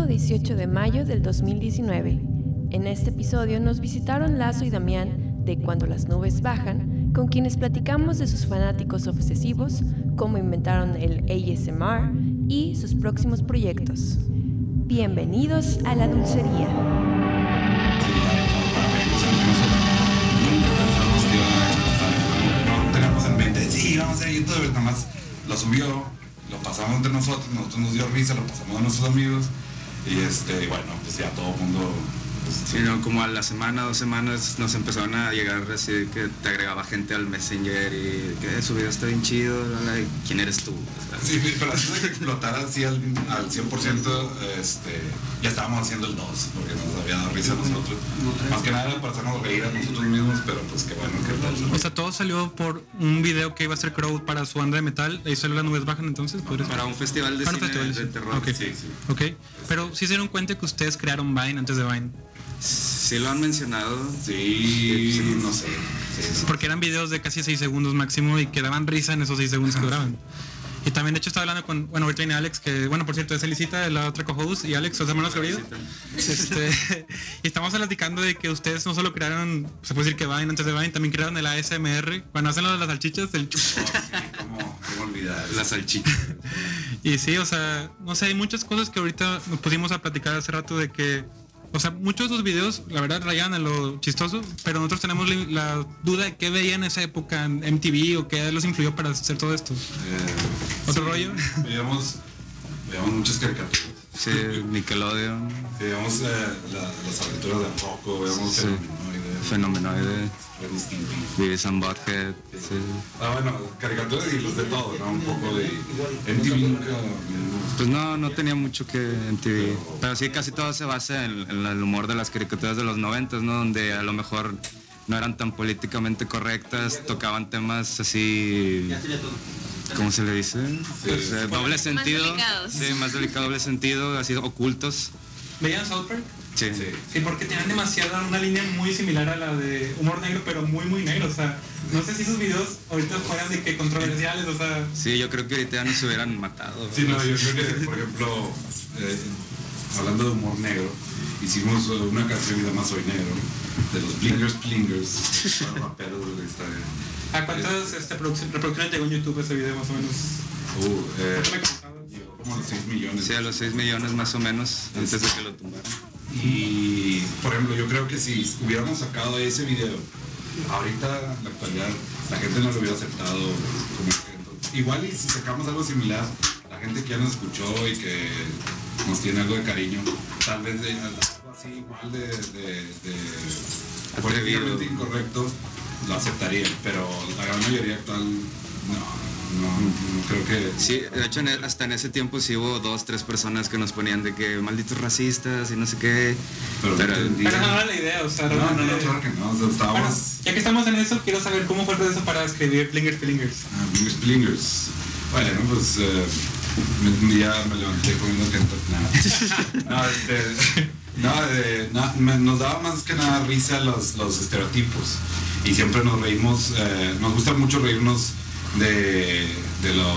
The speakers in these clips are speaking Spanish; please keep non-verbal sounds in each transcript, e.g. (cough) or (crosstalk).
Sábado 18 de mayo del 2019. En este episodio nos visitaron Lazo y Damián de Cuando las nubes bajan, con quienes platicamos de sus fanáticos obsesivos, cómo inventaron el ASMR y sus próximos proyectos. Bienvenidos a la dulcería. Sí, vamos a ir YouTube, nada más lo subió, lo pasamos entre nosotros, nosotros nos dio risa, lo pasamos a nuestros amigos y este, bueno, pues ya todo el mundo pues, Sí, no, como a la semana, dos semanas nos empezaron a llegar así que te agregaba gente al Messenger y que su video está bien chido, ¿quién eres tú? O sea, Sí, pero antes de que explotara así al, al 100%, este, ya estábamos haciendo el 2, porque nos había dado risa a nosotros. Más que nada era para hacernos reír a nosotros mismos, pero pues qué bueno que O sea, todo salió por un video que iba a hacer Crowd para su banda de metal. Ahí salió las nubes bajan entonces. ¿podría ser? para un festival de un cine festival, de terror. Ok. Sí, sí. Ok. Pero sí se dieron cuenta que ustedes crearon Vine antes de Vine. Sí lo han mencionado. Sí, no sé. Sí, sí. Porque eran videos de casi 6 segundos máximo y que daban risa en esos 6 segundos que duraban. Y también, de hecho, estaba hablando con, bueno, ahorita viene Alex, que, bueno, por cierto, es Elisita, la otra co-host, y Alex, los hermanos queridos. Este, (laughs) y estamos platicando de que ustedes no solo crearon, se puede decir que Vine antes de Vine, también crearon el ASMR, cuando hacen lo de las salchichas, el Oh, sí, ¿Cómo, cómo olvidar? La salchicha. (laughs) Y sí, o sea, no sé, hay muchas cosas que ahorita nos pusimos a platicar hace rato de que, o sea, muchos de los videos, la verdad, rayan a lo chistoso, pero nosotros tenemos la, la duda de qué veían en esa época en MTV o qué los influyó para hacer todo esto. Eh, ¿Otro sí, rollo? Veíamos, veíamos muchas caricaturas. Sí, Nickelodeon, veíamos eh, la- las aventuras de Rocco, veíamos Sí. Fenomenoide, Fenomenoide. Beavis and Butthead. Sí. Ah, bueno, caricaturas y los de todo, ¿no? Un poco de MTV nunca. Pues no, no tenía mucho que en TV. Pero sí, casi todo se basa en, en el humor de las caricaturas de los noventas, ¿no? Donde a lo mejor no eran tan políticamente correctas, tocaban temas así... ¿Cómo se le dice? Pues, eh, doble sentido. delicados. Sí, más delicado, doble sentido, así ocultos. ¿Veían South Park? Sí. Sí. Sí, porque tenían demasiada, una línea muy similar a la de humor negro, pero muy, muy negro. O sea, no sé si esos videos ahorita fueran de que controversiales, o sea... Sí, yo creo que ahorita ya nos hubieran matado. Sí, no, yo creo que, por ejemplo, eh, hablando de humor negro, hicimos una canción que se llama Soy Negro, de los Blingers Blingers, raperos de la historia. ¿A cuántas este, produc- reproducciones llegó en YouTube ese video más o menos? Uh, eh, ¿Cuánto me contabas? llegó como los 6 millones. Sí, a los 6 millones más o menos, antes de que lo tumbaran. Y, por ejemplo, yo creo que si hubiéramos sacado ese video, ahorita, en la actualidad, la gente no lo hubiera aceptado como que Igual y si sacamos algo similar, la gente que ya nos escuchó y que nos tiene algo de cariño, tal vez de algo así igual de, de, de políticamente incorrecto, lo aceptaría, pero la gran mayoría actual, no, no, no creo que... Sí, de hecho en e- hasta en ese tiempo sí hubo dos, tres personas que nos ponían de que malditos racistas y no sé qué. Pero, Pero- no entendí. Pero no era la idea, o sea, no, no, no, realmente- claro que no, o sea, estábamos... Bueno, ya que estamos en eso, quiero saber cómo fue el proceso para escribir Blingers Blingers. Ah, Blingers Blingers. Bueno, pues eh, me- me- ya me levanté comiendo Kentucky. Nada. (laughs) No, este, (laughs) no, de- no, me- nos daba más que nada risa los, los estereotipos. Y siempre nos reímos, eh, nos gusta mucho reírnos de, de los,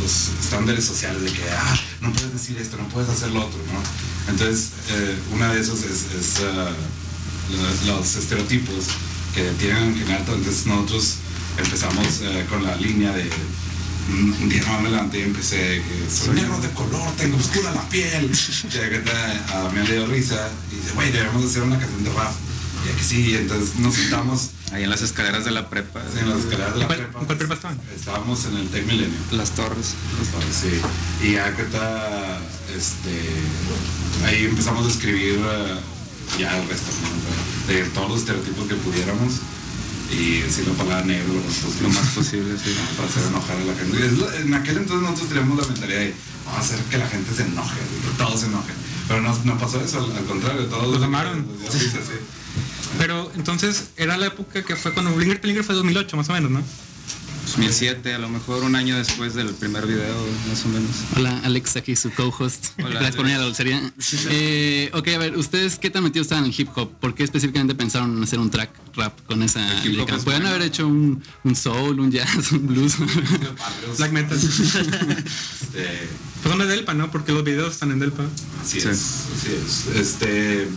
los estándares sociales, de que, ah, no puedes decir esto, no puedes hacer lo otro, ¿no? Entonces, eh, una de esas es, es, ah, los, los estereotipos que tienen en general. Entonces nosotros empezamos eh, con la línea de un día más y empecé que soy negro de color, tengo oscura la piel. Y de repente a mí me dio risa y dice, güey, debemos hacer una canción de rap. Y aquí sí, entonces nos sentamos Ahí en las escaleras de la prepa, en las escaleras de la ¿En cuál- prepa. cuál prepa estaban? Estábamos en el Tech Milenio. las torres. Sí. Y que está, este, ahí empezamos a escribir eh, ya el resto, ¿no? de todos los estereotipos que pudiéramos y decir la palabra negro lo más posible. Sí. (laughs) Para hacer enojar a la gente. En aquel entonces nosotros teníamos la mentalidad de vamos a hacer que la gente se enoje, que todos se enojen. Pero no, no pasó eso, al, contrario, todos Los amaron. sí. Pero entonces era la época que fue cuando Blingers Blingers fue 2008 más o menos, ¿no? 2007, a lo mejor un año después del primer video, más o menos. Hola, Alex, aquí su co-host. Hola, Gracias por venir a la dulcería. Eh, ok, a ver, ¿ustedes qué tan metidos estaban en el hip hop? ¿Por qué específicamente pensaron en hacer un track rap con esa El hip hop lírica? es Pueden bueno. haber hecho un, un soul, un jazz, un blues. (laughs) Black metal. Este, Pues son de Delpa, ¿no? Porque los videos están en Delpa. Así Sí. es, así es. Este,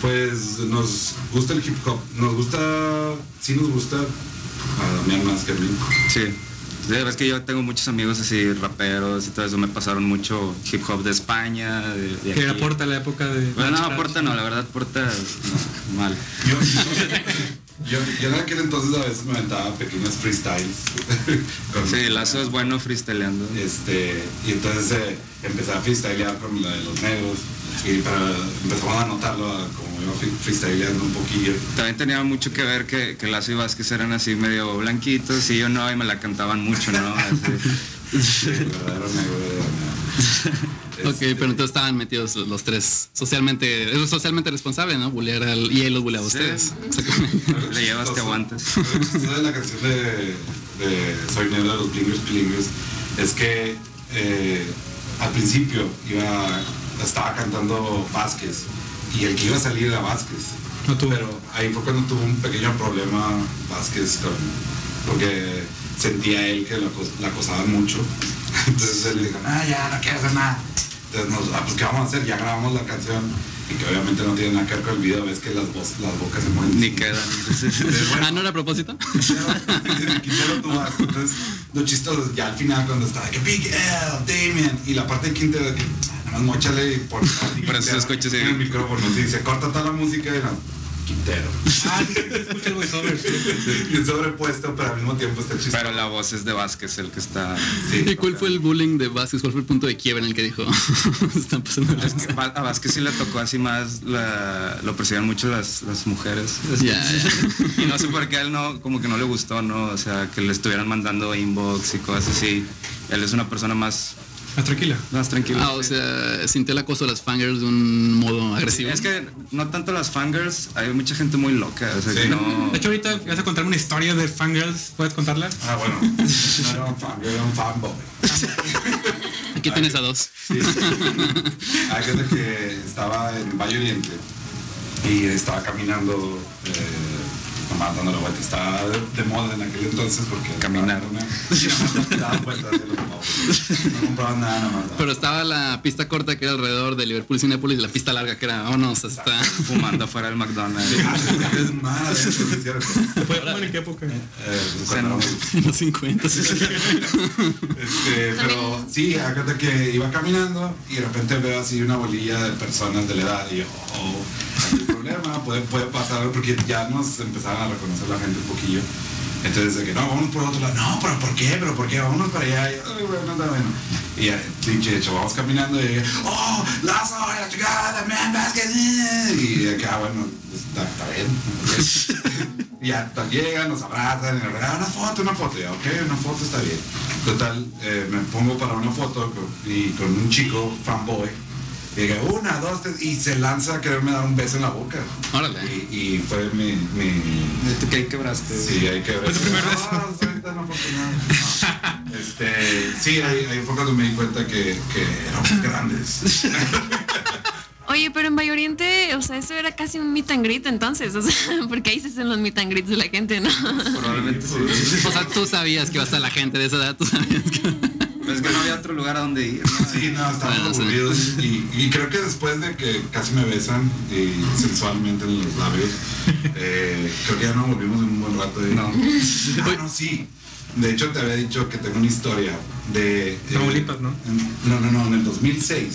pues nos gusta el hip hop, nos gusta, sí nos gusta a Damián más que a mí. Sí. Sí, es que yo tengo muchos amigos así, raperos y todo eso, me pasaron mucho hip hop de España, de, de Que aquí. era Porta la época de. Bueno, no, Scratch. Porta no, la verdad Porta no, (laughs) mal. Yo, yo, yo en aquel entonces a veces me aventaba pequeños freestyles. (laughs) Sí, Lazo es bueno freestyleando. Este, y entonces eh, empecé a freestylear con la de los negros. Y para, empezamos a notarlo como iba free- freestyleando un poquillo. También tenía mucho que ver que, que Lazo y Vázquez eran así medio blanquitos y yo no, y me la cantaban mucho, ¿no? (laughs) Así. (laughs) (laughs) Ok, pero entonces estaban metidos los, tres socialmente, es socialmente responsable, ¿no? Bullear al, y él los bulleaba a Sí. ustedes. Exactamente. (laughs) Le llevas. Lo de la canción de, de Soy Negro de los Blingers Blingers es que eh, al principio iba, estaba cantando Vázquez y el que iba a salir era Vázquez. No tuvo. Pero ahí fue cuando tuvo un pequeño problema Vázquez con, porque sentía él que la acosaban mucho. (laughs) Entonces él le dijo, no, ya no quiero hacer nada. Entonces, nos, ah, pues ¿qué vamos a hacer? Ya grabamos la canción y que obviamente no tiene nada que ver con el video, ves que las, las bocas se mueven. Ni quedan. (laughs) Ah, ¿no era a propósito? (laughs) Quintero, tuvo asco. Entonces, lo chistoso ya al final cuando estaba que Big L, Damien, y la parte de Quintero que ah, nada más mochale y por, Por eso se escucha así. en el micrófono, sí, se corta toda la música y no, Quintero. Ah, sí, sí, escucha el voiceover. sí. y es sobrepuesto, pero al mismo tiempo está chistoso. Pero la voz es de Vázquez el que está. Sí, ¿Y cuál fue el bullying de Vázquez? ¿Cuál fue el punto de quiebre en el que dijo? (laughs) Están pasando Es que a Vázquez sí le tocó así más, la- lo persiguen mucho las, las mujeres. Y no sé por qué a él no, como que no le gustó, ¿no? O sea, que le estuvieran mandando inbox y cosas así. Él es una persona más, Más tranquila. más tranquila. Ah, o sea, sintió el acoso de las fangirls de un modo agresivo. Es que no tanto las fangirls, hay mucha gente muy loca, o sea, que Sí. no... De hecho, ahorita vas a contarme una historia de fangirls. ¿Puedes contarla? Ah, bueno, (laughs) no era un fan, yo era un fanboy. (laughs) Aquí tienes a dos. Sí. Hay gente que estaba en Valle Oriente y estaba caminando, eh, nomás dando la vuelta. Estaba de, de moda en aquel entonces porque... Caminar. Más daban vueltas (laughs) los pobres. No compraban nada, más. Pero estaba la pista corta que era alrededor de Liverpool y Cinépolis y la pista larga que era, vámonos hasta... Fumando afuera del McDonald's. (laughs) Ah, es mala, eso sí es cierto. ¿Puedes fumar en qué época? Eh, cuando éramos- en los (laughs) 50. sí, sí. Este, pero sí, acuérdate que iba caminando y de repente veo así una bolilla de personas de la edad y yo, oh, problema, puede, puede pasar porque ya nos empezaron a reconocer la gente un poquillo. Entonces, de que no, vamos por otro lado, no, pero ¿por qué? ¿Pero por qué? Vámonos para allá. Y, Ay, bueno, está bueno. Y hecho, vamos caminando y, oh, Lazo, la chingada, man, Vázquez. eh". Y que, ah, bueno, pues, está, bien. (laughs) Y ya tal, llegan, nos abrazan, y nos regalan una foto, una foto. Ya, ok, una foto está bien. Total, eh, me pongo para una foto y con un chico fanboy. Y digo, una, dos, tres, y se lanza a quererme dar un beso en la boca. Órale. Y, y fue mi, mi, ¿Tú qué ahí quebraste? Sí, hay que ver. Fue tu primer No, beso. soy tan afortunado. No. (laughs) Este, sí, ahí, ahí fue cuando me di cuenta que, que éramos grandes. (laughs) Oye, pero en Valle Oriente, o sea, eso era casi un meet and greet entonces, o sea, (laughs) porque ahí se hacen los meet and greets de la gente, ¿no? Probablemente sí. O sea, tú sabías que iba a estar la gente de esa edad, tú sabías que... Pero es que no había otro lugar a donde ir, ¿no? Sí, no, sí. aburridos. Y, y creo que después de que casi me besan y sensualmente en los labios, eh, creo que ya no volvimos en un buen rato. De, No. Ah, no, sí. De hecho, te había dicho que tengo una historia de... Tamaulipas, ¿no? en- no, no, no, en el 2006.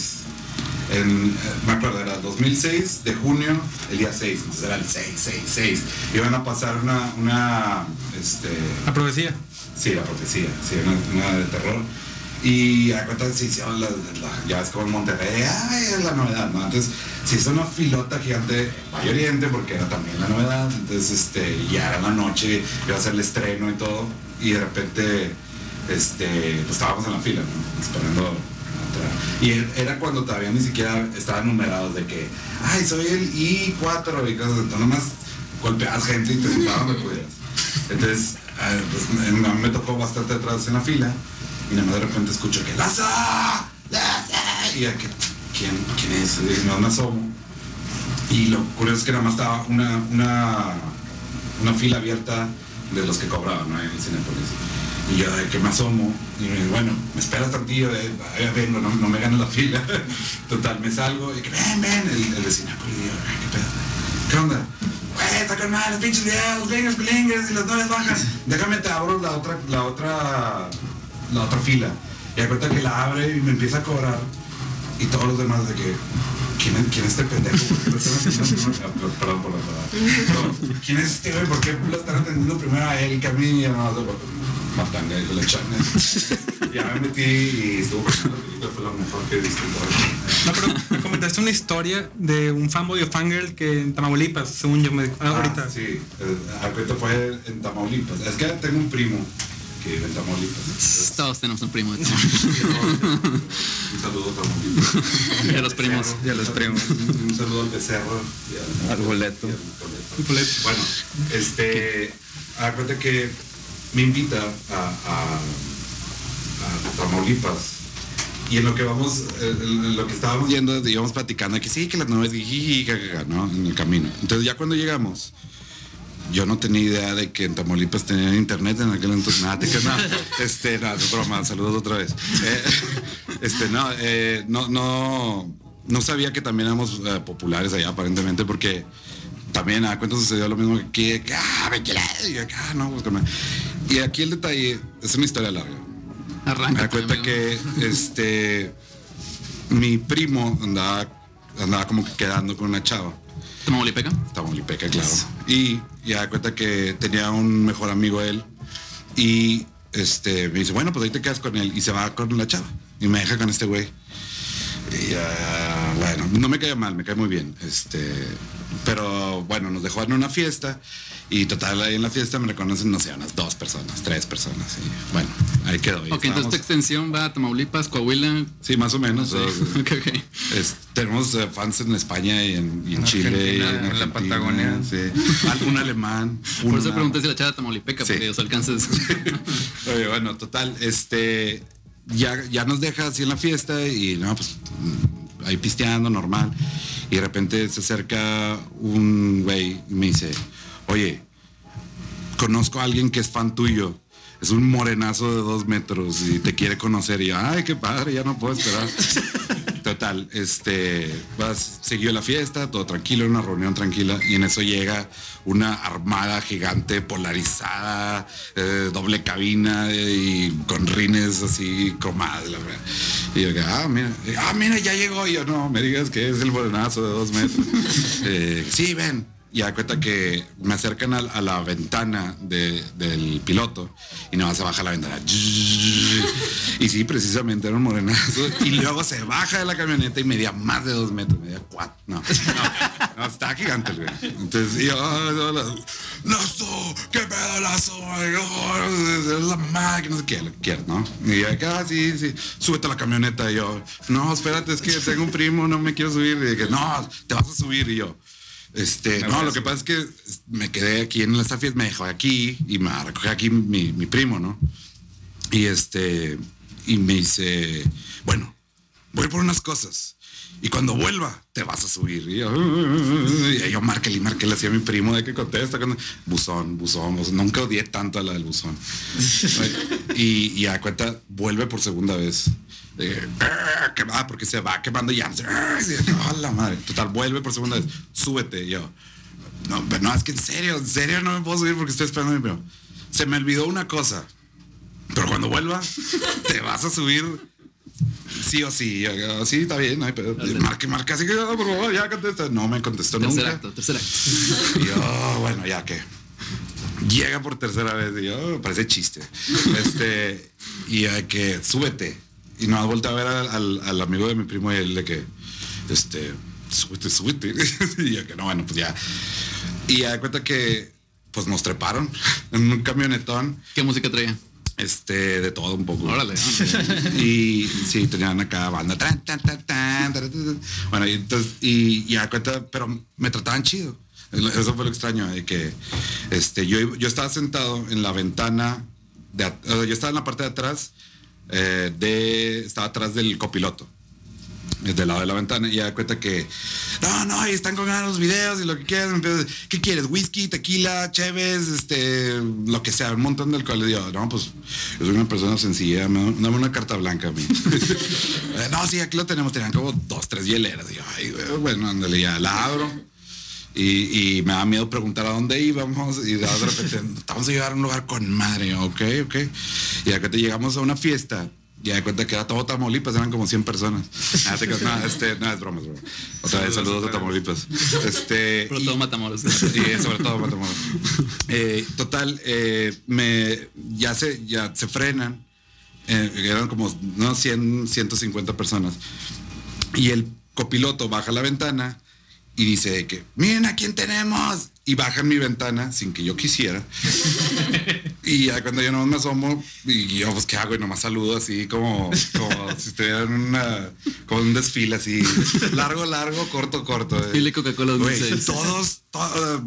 En, eh, me acuerdo, era 2006 de junio, el día 6, entonces era el 6, 6, 6. Iban a pasar una, una, este, La profecía. Sí, la profecía, sí, una, una de terror. Y a cuenta se hicieron las, la- ya ves como en Monterrey, es la novedad, ¿no? Entonces se hizo una filota gigante en Oriente porque era también la novedad. Entonces este, ya era la noche, iba a ser el estreno y todo. Y de repente, este, pues estábamos en la fila, ¿no? Esperando. Y er- era cuando todavía ni siquiera estaban numerados de que, ay, soy el I4 y cosas. Entonces nomás golpeabas gente y te sentaban donde pudieras. Entonces eh, pues, me tocó bastante atrás en la fila y nada más de repente escucho que ¡Lazo! ¡Lazo! Y ya que, ¿quién, ¿quién es? Y me asomo. Y lo curioso es que nada más estaba una, una, una fila abierta de los que cobraban ¿no? en el Cinepolis. Y yo de que me asomo, y me, bueno, me esperas tantillo, "Ay, vengo, no, me ganes la fila. (laughs) Total, me salgo y que ven, ven, el, de Cinépolis, y yo, "Ay, ¿qué pedo? ¿Qué onda? Güey, está con los pinches videos, los gringos, y las nueve bajas. Déjame te abro la otra, la otra, la otra fila. Y da cuenta que la abre y me empieza a cobrar. Y todos los demás de que, ¿quién es, quién es este pendejo? ¿Por qué lo están atendiendo primero? Ah, Perdón por la palabra. ¿Quién es este güey? ¿Por qué lo están atendiendo primero a él que a mí? Y no, matanga y la chana. Ya me metí y estuvo pasando. Fue lo mejor que he visto en todo el- No, pero me comentaste una historia de un fanboy o fangirl que en Tamaulipas, según yo me ah, Ah, ahorita. sí, eh, ahorita fue en Tamaulipas. Es que tengo un primo que vive en Tamaulipas. Todos tenemos un primo de un saludo a Tamaulipas. Y a los primos. Y a los primos. Un, saludo al becerro y al, Al boleto. y al boleto. Bueno, este, acuérdate que me invita a, a, a Tamaulipas. Y en lo que vamos, eh, en lo que estábamos yendo, íbamos platicando que sí, que las nubes, y ¿no? En el camino. Entonces ya cuando llegamos, yo no tenía idea de que en Tamaulipas tenían internet en aquel entonces. Nada, te creas, no, (laughs) este, no, es broma, saludos otra vez. Eh, (laughs) este, no, eh, no, no, no sabía que también éramos eh, populares allá aparentemente porque también a cuenta sucedió lo mismo que aquí, que, ah, me quiere, y acá, no, pues, Y aquí el detalle, es una historia larga. Me Arranca. da cuenta que este mi primo andaba, andaba como que quedando con una chava. Tamaulipeca. Tamaulipeca, claro. Y ya da cuenta que tenía un mejor amigo él. Y este me dice, bueno, pues ahí te quedas con él. Y se va con la chava. Y me deja con este güey. Y ya, bueno, no me cae mal, me cae muy bien. Este, pero bueno, nos dejó en una fiesta. Y total, ahí en la fiesta me reconocen, no sé, unas dos personas, tres personas. Y bueno, ahí quedó. Y Ok, entonces tu extensión va a Tamaulipas, Coahuila. Sí, más o menos. Sí. o- Ok, (laughs) ok. es- tenemos eh, fans en España y en, y en En Chile, y Argentina, en, la Patagonia. Sí. Al- Un alemán. (laughs) Por eso pregunté si la chava Tamaulipeca, Sí. porque los alcances. (laughs) Oye, bueno, total, este, ya, ya nos deja así en la fiesta y no, pues ahí pisteando, normal. Y de repente se acerca un güey y me dice, oye, conozco a alguien que es fan tuyo. Es un morenazo de dos metros y te quiere conocer. Y yo, ay, qué padre, ya no puedo esperar. (laughs) Total, este, vas, siguió la fiesta, todo tranquilo, una reunión tranquila, y en eso llega una armada gigante polarizada, eh, doble cabina eh, y con rines así cromadas, la verdad. Y yo, ah, mira, ah, mira, ya llegó. Y yo, no, me digas que es el morenazo de dos metros. (laughs) Eh, sí, ven. Y da cuenta que me acercan a, la ventana de- del piloto y nada más se baja la ventana. (laughs) Y sí, precisamente era un morenazo. Y luego se baja de la camioneta y medía más de dos metros, medía cuatro. No, no, no está gigante güey. Entonces yo, "Ah, Lazo, qué pedo, Lazo, es la mamá, que no sé qué, quieras, ¿no? Y yo, acá, sí, sí, súbete a la camioneta. Y yo, no, espérate, es que tengo un primo, no me quiero subir. Y dije, no, te vas a subir. Y yo, este, no, lo que pasa es que me quedé aquí en esta fiesta, me dejó aquí y me recogió aquí mi, mi primo, ¿no? Y este, y me dice, bueno, voy por unas cosas. Y cuando vuelva, te vas a subir. Y yo, y yo márquele y márquele así a mi primo de que contesta. cuando- Buzón, buzón, buzón. Nunca odié tanto a la del buzón. (laughs) y, y a cuenta, vuelve por segunda vez. De, "Ah, que va, porque se va quemando ya. ¡A la madre! Total, vuelve por segunda vez. Súbete. Y yo, no, pero no, es que en serio, en serio no me puedo subir porque estoy esperando a mi primo. Se me olvidó una cosa. Pero cuando vuelva, te vas a subir sí o sí. Yo, sí, está bien, no hay pedo. Marque, marque, así que ah, por favor, ya contesta. No me contestó tercer nunca. acto, tercer acto. Y yo, "Oh, bueno, ya que. Llega por tercera vez y yo, "Oh, parece chiste. Este, y ya que súbete. Y no vuelto a ver al, al- al amigo de mi primo y él de que, este, súbete, súbete. (laughs) y yo que no, bueno, pues ya. Y ya de cuenta que, pues nos treparon en un camionetón, ¿Qué música traía? Este, de todo un poco. Órale. (laughs) Y sí, tenían acá banda. tan, tan, tan. Bueno, y entonces, y ya cuenta, pero me trataban chido. Eso fue lo extraño, de que este, yo, yo estaba sentado en la ventana, de, o sea, yo estaba en la parte de atrás, eh, de, estaba atrás del copiloto, del lado de la ventana, y da cuenta que, no, no, ahí están con ganas los videos y lo que quieras. ¿Qué quieres? ¿Whisky, tequila, cheves, este, lo que sea, un montón de alcohol? Y digo, no, pues yo soy una persona sencilla, me- dame una carta blanca a mí. (laughs) Eh, no, sí, aquí lo tenemos, tenían como dos, tres hieleras. Y yo, bueno, ándale, ya la abro. Y, y me da miedo preguntar a dónde íbamos y de repente vamos a llegar a un lugar con madre, ok, ok. Y acá te llegamos a una fiesta y de cuenta que era todo Tamaulipas, eran como 100 personas. (laughs) Ah, te creas, no, este, no, es broma, es broma. Otra vez, saludos a Tamaulipas. Este, (laughs) y- todo Matamoros. y sobre todo Matamoros. (laughs) Eh, total, eh, me, ya, se, ya se frenan. eh, eran como no 100, 150 personas. Y el copiloto baja la ventana y dice que, miren a quién tenemos. Y baja en mi ventana sin que yo quisiera. (laughs) y ya cuando yo nomás me asomo y yo, pues, ¿qué hago? Y nomás saludo así como, como si estuviera en una, como un desfile así. Largo, largo, corto, corto. (laughs) eh. Desfile Coca-Cola Güey, 2006. todos, to-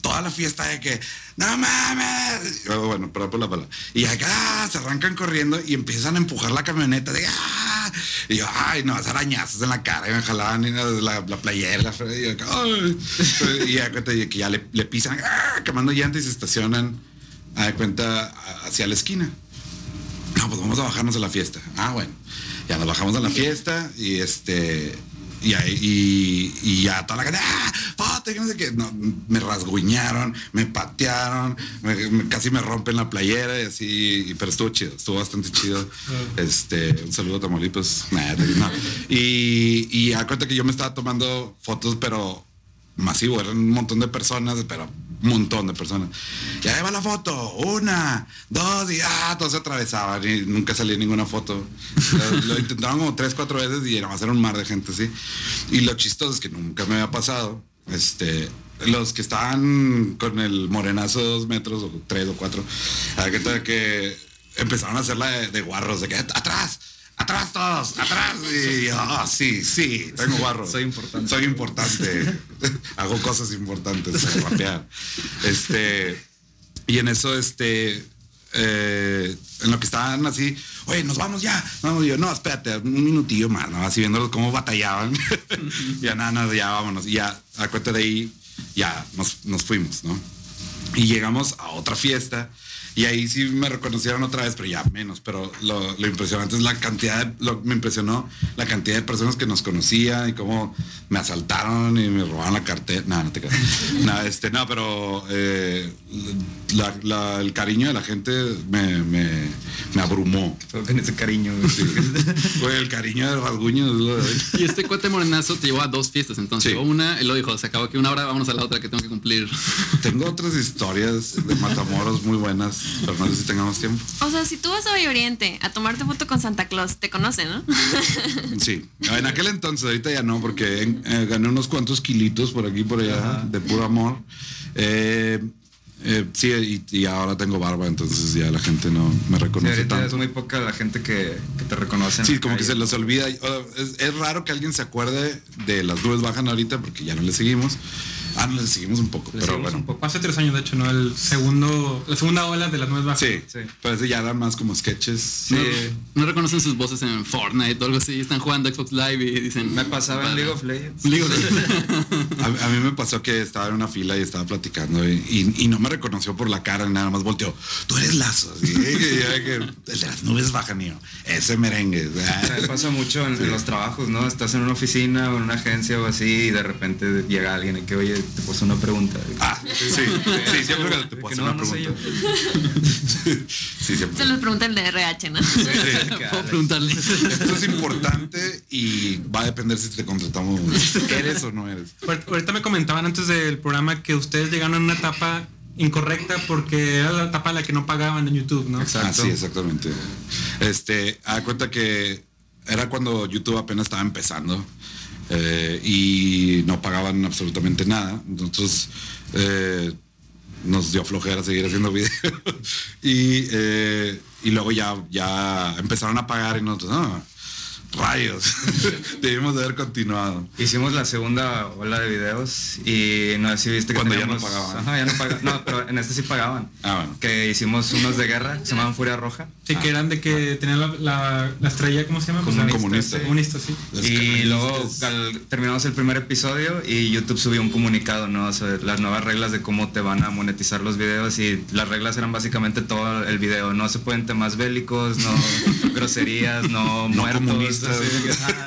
toda la fiesta de que, no mames. Bueno, pero por la palabra. Y acá se arrancan corriendo y empiezan a empujar la camioneta de, ah. Y yo, ay, no, es arañazos en la cara. Y me jalaban y la, la, la playera. y, yo, ay. y ya cuenta que ya le, le pisan, ah, quemando llantas y se estacionan, a cuenta, hacia la esquina. No, pues vamos a bajarnos a la fiesta. Ah, bueno. Ya nos bajamos a la fiesta y este. Y, ahí- y, y ya toda la gente, ¡ah! Que no sé qué. No, me rasguñaron, me patearon, me- me- casi me rompen la playera y así. pero estuvo chido, estuvo bastante chido. Este, un saludo a Tamaulipas. Nah, no. Y, y a cuenta que yo me estaba tomando fotos, pero masivo, eran un montón de personas, pero un montón de personas. Y ahí va la foto, una, dos, y ah, todos se atravesaban y nunca salía ninguna foto. Lo, lo intentaron como tres, cuatro veces y era un mar de gente así. Y lo chistoso es que nunca me había pasado. Este, los que estaban con el morenazo de dos metros o tres o cuatro, a que, que empezaron a hacerla de, de guarros, de que atrás. Atrás todos, atrás. Y yo, ah, sí, sí, tengo guarros. Soy importante. Soy importante. (laughs) Hago cosas importantes rapear. Este, y en eso, este, eh, en lo que estaban así, oye, nos vamos ya. No, y yo, no, espérate, un minutillo más, ¿no? Así viéndolos cómo batallaban. (laughs) ya nada, nada, ya vámonos. Y ya, a cuenta de ahí, ya nos, nos fuimos, ¿no? Y llegamos a otra fiesta. Y ahí sí me reconocieron otra vez, pero ya menos. Pero lo, lo impresionante es la cantidad, de, lo, me impresionó la cantidad de personas que nos conocían y cómo me asaltaron y me robaron la cartera. No, no te creas. (laughs) no, este, no, pero eh, la- la- el cariño de la gente me, me, me abrumó. Todo con ese cariño. Sí. Fue el cariño de rasguño. es Y este cuate morenazo te llevó a dos fiestas, entonces. Sí. Una y lo dijo, se acabó aquí una hora, vámonos a la otra que tengo que cumplir. Tengo otras historias de Matamoros muy buenas, pero no sé si tengamos tiempo. O sea, si tú vas a Valle Oriente a tomarte foto con Santa Claus, te conoce, ¿no? (laughs) Sí, en aquel entonces, ahorita ya no, porque eh, gané unos cuantos kilitos por aquí y por allá, de puro amor. Eh, eh, sí, y, y ahora tengo barba, entonces ya la gente no me Sí, reconoce ahorita es tanto. muy poca la gente que, que te reconoce. Sí, como que se los olvida. Es, es raro que alguien se acuerde de las nubes bajan ahorita porque ya no le seguimos. Ah, no le seguimos un poco, Le pero bueno. un poco. Hace tres años, de hecho, ¿no? El segundo, la segunda ola de las nuevas bajas. Sí, Sí. pero ese ya era más como sketches. Sí, No reconocen sus voces en Fortnite o algo así. Están jugando Xbox Live y dicen. me pasaba en. League of Legends. League of Legends. (laughs) A, a mí me pasó que estaba en una fila y estaba platicando y, y- y no me reconoció por la cara, nada más volteó. Tú eres Lazo. el de las nubes bajan, mío. Ese merengue. O sea, me pasa mucho en, en los trabajos, ¿no? Estás en una oficina o en una agencia o así y de repente llega alguien y que, oye, te puso una pregunta. Ah, sí, sí, siempre que te hacer no, una no pregunta. (laughs) Sí, siempre. Se los pregunta el de RH, ¿no? (laughs) Puedo preguntarle. Esto es importante y va a depender si te contratamos. ¿Eres o no eres? Ahor- Ahorita me comentaban antes del programa que ustedes llegaron a una etapa incorrecta porque era la etapa a la que no pagaban en YouTube, ¿no? Ah, sí, exactamente. Este, a cuenta que era cuando YouTube apenas estaba empezando eh, y no pagaban absolutamente nada. Nosotros eh, nos dio flojera seguir haciendo videos (laughs) y, eh, y luego ya, ya empezaron a pagar y nosotros, no, rayos. (laughs) Debimos de haber continuado. Hicimos la segunda ola de videos y no sé si viste que Cuando ya no teníamos- pagaban. Ajá, ya no pagaban. No, pero en este sí pagaban. Ah, bueno. Que hicimos unos de guerra, se llamaban Furia Roja. Sí, que eran de que tenían la, la, la estrella, ¿cómo se llama? Pues, Comunista. Comunista, sí. Los y canalistas. luego al- terminamos el primer episodio y YouTube subió un comunicado, ¿no? Sobre las nuevas reglas de cómo te van a monetizar los videos y las reglas eran básicamente todo el video. No se pueden temas bélicos, no (laughs) groserías, no, No muertos. comunistas. Así, (laughs) ajá.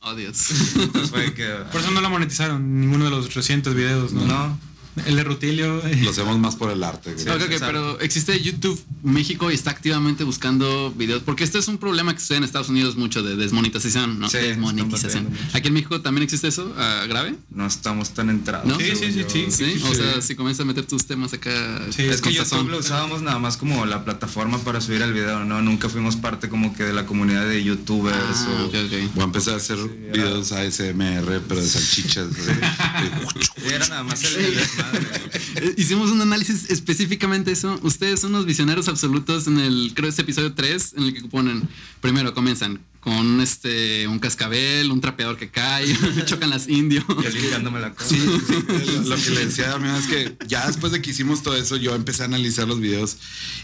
Oh, Dios. Entonces fue que... Por eso no la monetizaron ninguno de los recientes videos, ¿no? No. (laughs) El de Rutilio. Lo hacemos más por el arte. güey. Ok, ok, exacto. pero existe YouTube México y está activamente buscando videos, porque este es un problema que sucede en Estados Unidos mucho de desmonetización, ¿no? Sí, desmonetización. Aquí en México también existe eso, ah, grave, No estamos tan entrados. ¿no? Sí, sí, sí, sí. Sí, o sea, si comienzas a meter tus temas acá, Sí, Es que. YouTube lo usábamos nada más como la plataforma para subir el video, ¿no? Nunca fuimos parte como que de la comunidad de youtubers Ah, o... ok, ok. Voy a empezar a hacer videos ASMR, pero de salchichas. Y (laughs) era nada más el, (laughs) Hicimos un análisis específicamente eso. Ustedes son unos visionarios absolutos en el, creo, este episodio 3, en el que ponen, primero comienzan con este, un cascabel, un trapeador que cae, (laughs) chocan las indios. Yo limpiándome la cara. Sí, sí, lo que le decía a mí es que ya después de que hicimos todo eso, yo empecé a analizar los videos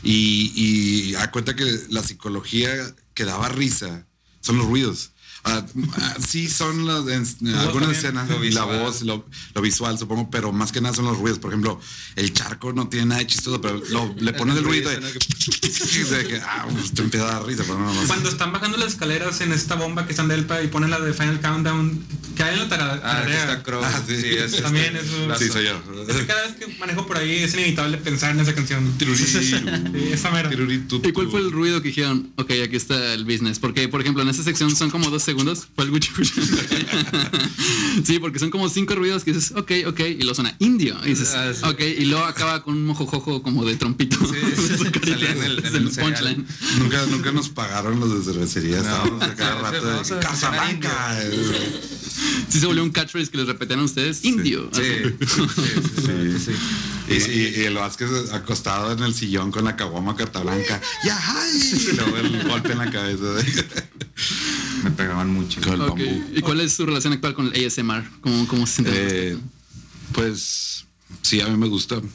y, y a cuenta que la psicología que daba risa son los ruidos. Ah, ah, sí, son las, en- algunas escenas, la visual. voz, lo, lo visual, supongo, pero más que nada son los ruidos. Por ejemplo, el charco no tiene nada de chistoso, pero lo- le pones el ruido de, (laughs) de que, ah, pues, te empieza a dar risa, pero no, no, no. Cuando están bajando las escaleras en esta bomba que están de Elpa y ponen la de Final Countdown, que hay en la tara- Ah, que tarea. está Crow. Ah, sí. sí, es También este, eso- Sí, soy yo. Es que cada vez que manejo por ahí es inevitable pensar en esa canción. Tiruriru. (laughs) Sí, esa mera. ¿Y cuál fue el ruido que dijeron? Ok, aquí está el business. Porque, por ejemplo, en esta sección son como dos segundos. Fue el guchi guchi. Sí, porque son como cinco ruidos que dices, ok, ok, y lo suena indio. Y dices, Ah, sí. ok, y luego acaba con un mojojojo como de trompito. sí, Su (laughs) carita, salía en el- en es el el punchline. Nunca, nunca nos pagaron los de cervecería. Estábamos a cada rato de a Casablanca. (laughs) Sí se volvió un catchphrase que les repetían a ustedes, indio. Sí, así. sí, sí, sí, sí. Y, y- y el Vázquez acostado en el sillón con la caguama carta blanca. (laughs) ¡Ya! ay! Y luego el golpe en la cabeza. Me mucho. Con el Ok, bambú. ¿Y cuál es su relación actual con el ASMR? ¿Cómo, cómo se siente? Eh, pues sí, a mí me gusta. (laughs)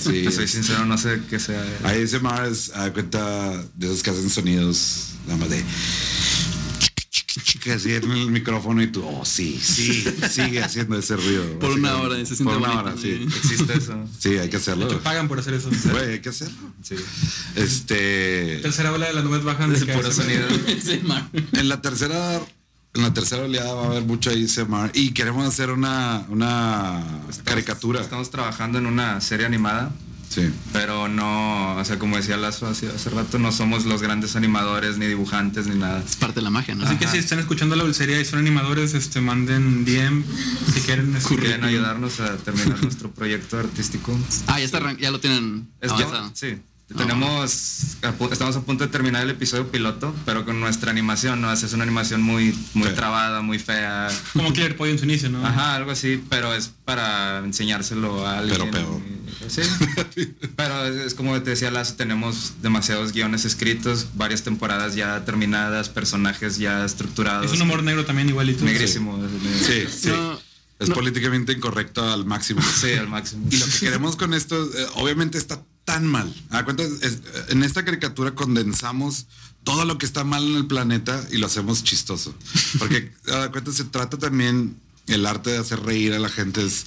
Sí. Soy sincero, no sé qué sea. ASMR es, a cuenta de esos que hacen sonidos nada más de que así en el micrófono y tú, oh sí, sí, sigue haciendo ese ruido. Por una hora, y se siente Por una bonito, hora, sí. Existe eso. Sí, hay que hacerlo. Que pagan por hacer eso. Güey, hay que hacerlo. Sí. Este. Tercera ola de las nubes bajan. Es de que puro sonido. (laughs) En la tercera, en la tercera oleada va a haber mucho ASMR y queremos hacer una, una caricatura. Estamos trabajando en una serie animada, Sí. pero no, o sea, como decía Lazo hace, hace rato, no somos los grandes animadores, ni dibujantes, ni nada. Es parte de la magia, ¿no? Así que si están escuchando la dulcería y son animadores, este, manden DM si quieren. este, Si quieren ayudarnos a terminar (laughs) nuestro proyecto artístico. Ah, ya está, ya lo tienen Es sí. Tenemos, estamos a punto de terminar el episodio piloto, pero con nuestra animación, ¿no? Es una animación muy, muy Fea. trabada, muy fea. Como Killer Pollo en su inicio, ¿no? Ajá, algo así, pero es para enseñárselo a alguien. Pero peor. Sí. pero es, es como te decía Lazo, tenemos demasiados guiones escritos, varias temporadas ya terminadas, personajes ya estructurados. Es un humor negro también igualito. negrísimo. Sí, sí. No, es no. políticamente incorrecto al máximo. Sí, al máximo. Y lo que queremos con esto, eh, obviamente está tan mal. A cuenta, en esta caricatura condensamos todo lo que está mal en el planeta y lo hacemos chistoso. Porque a cuenta se trata también el arte de hacer reír a la gente es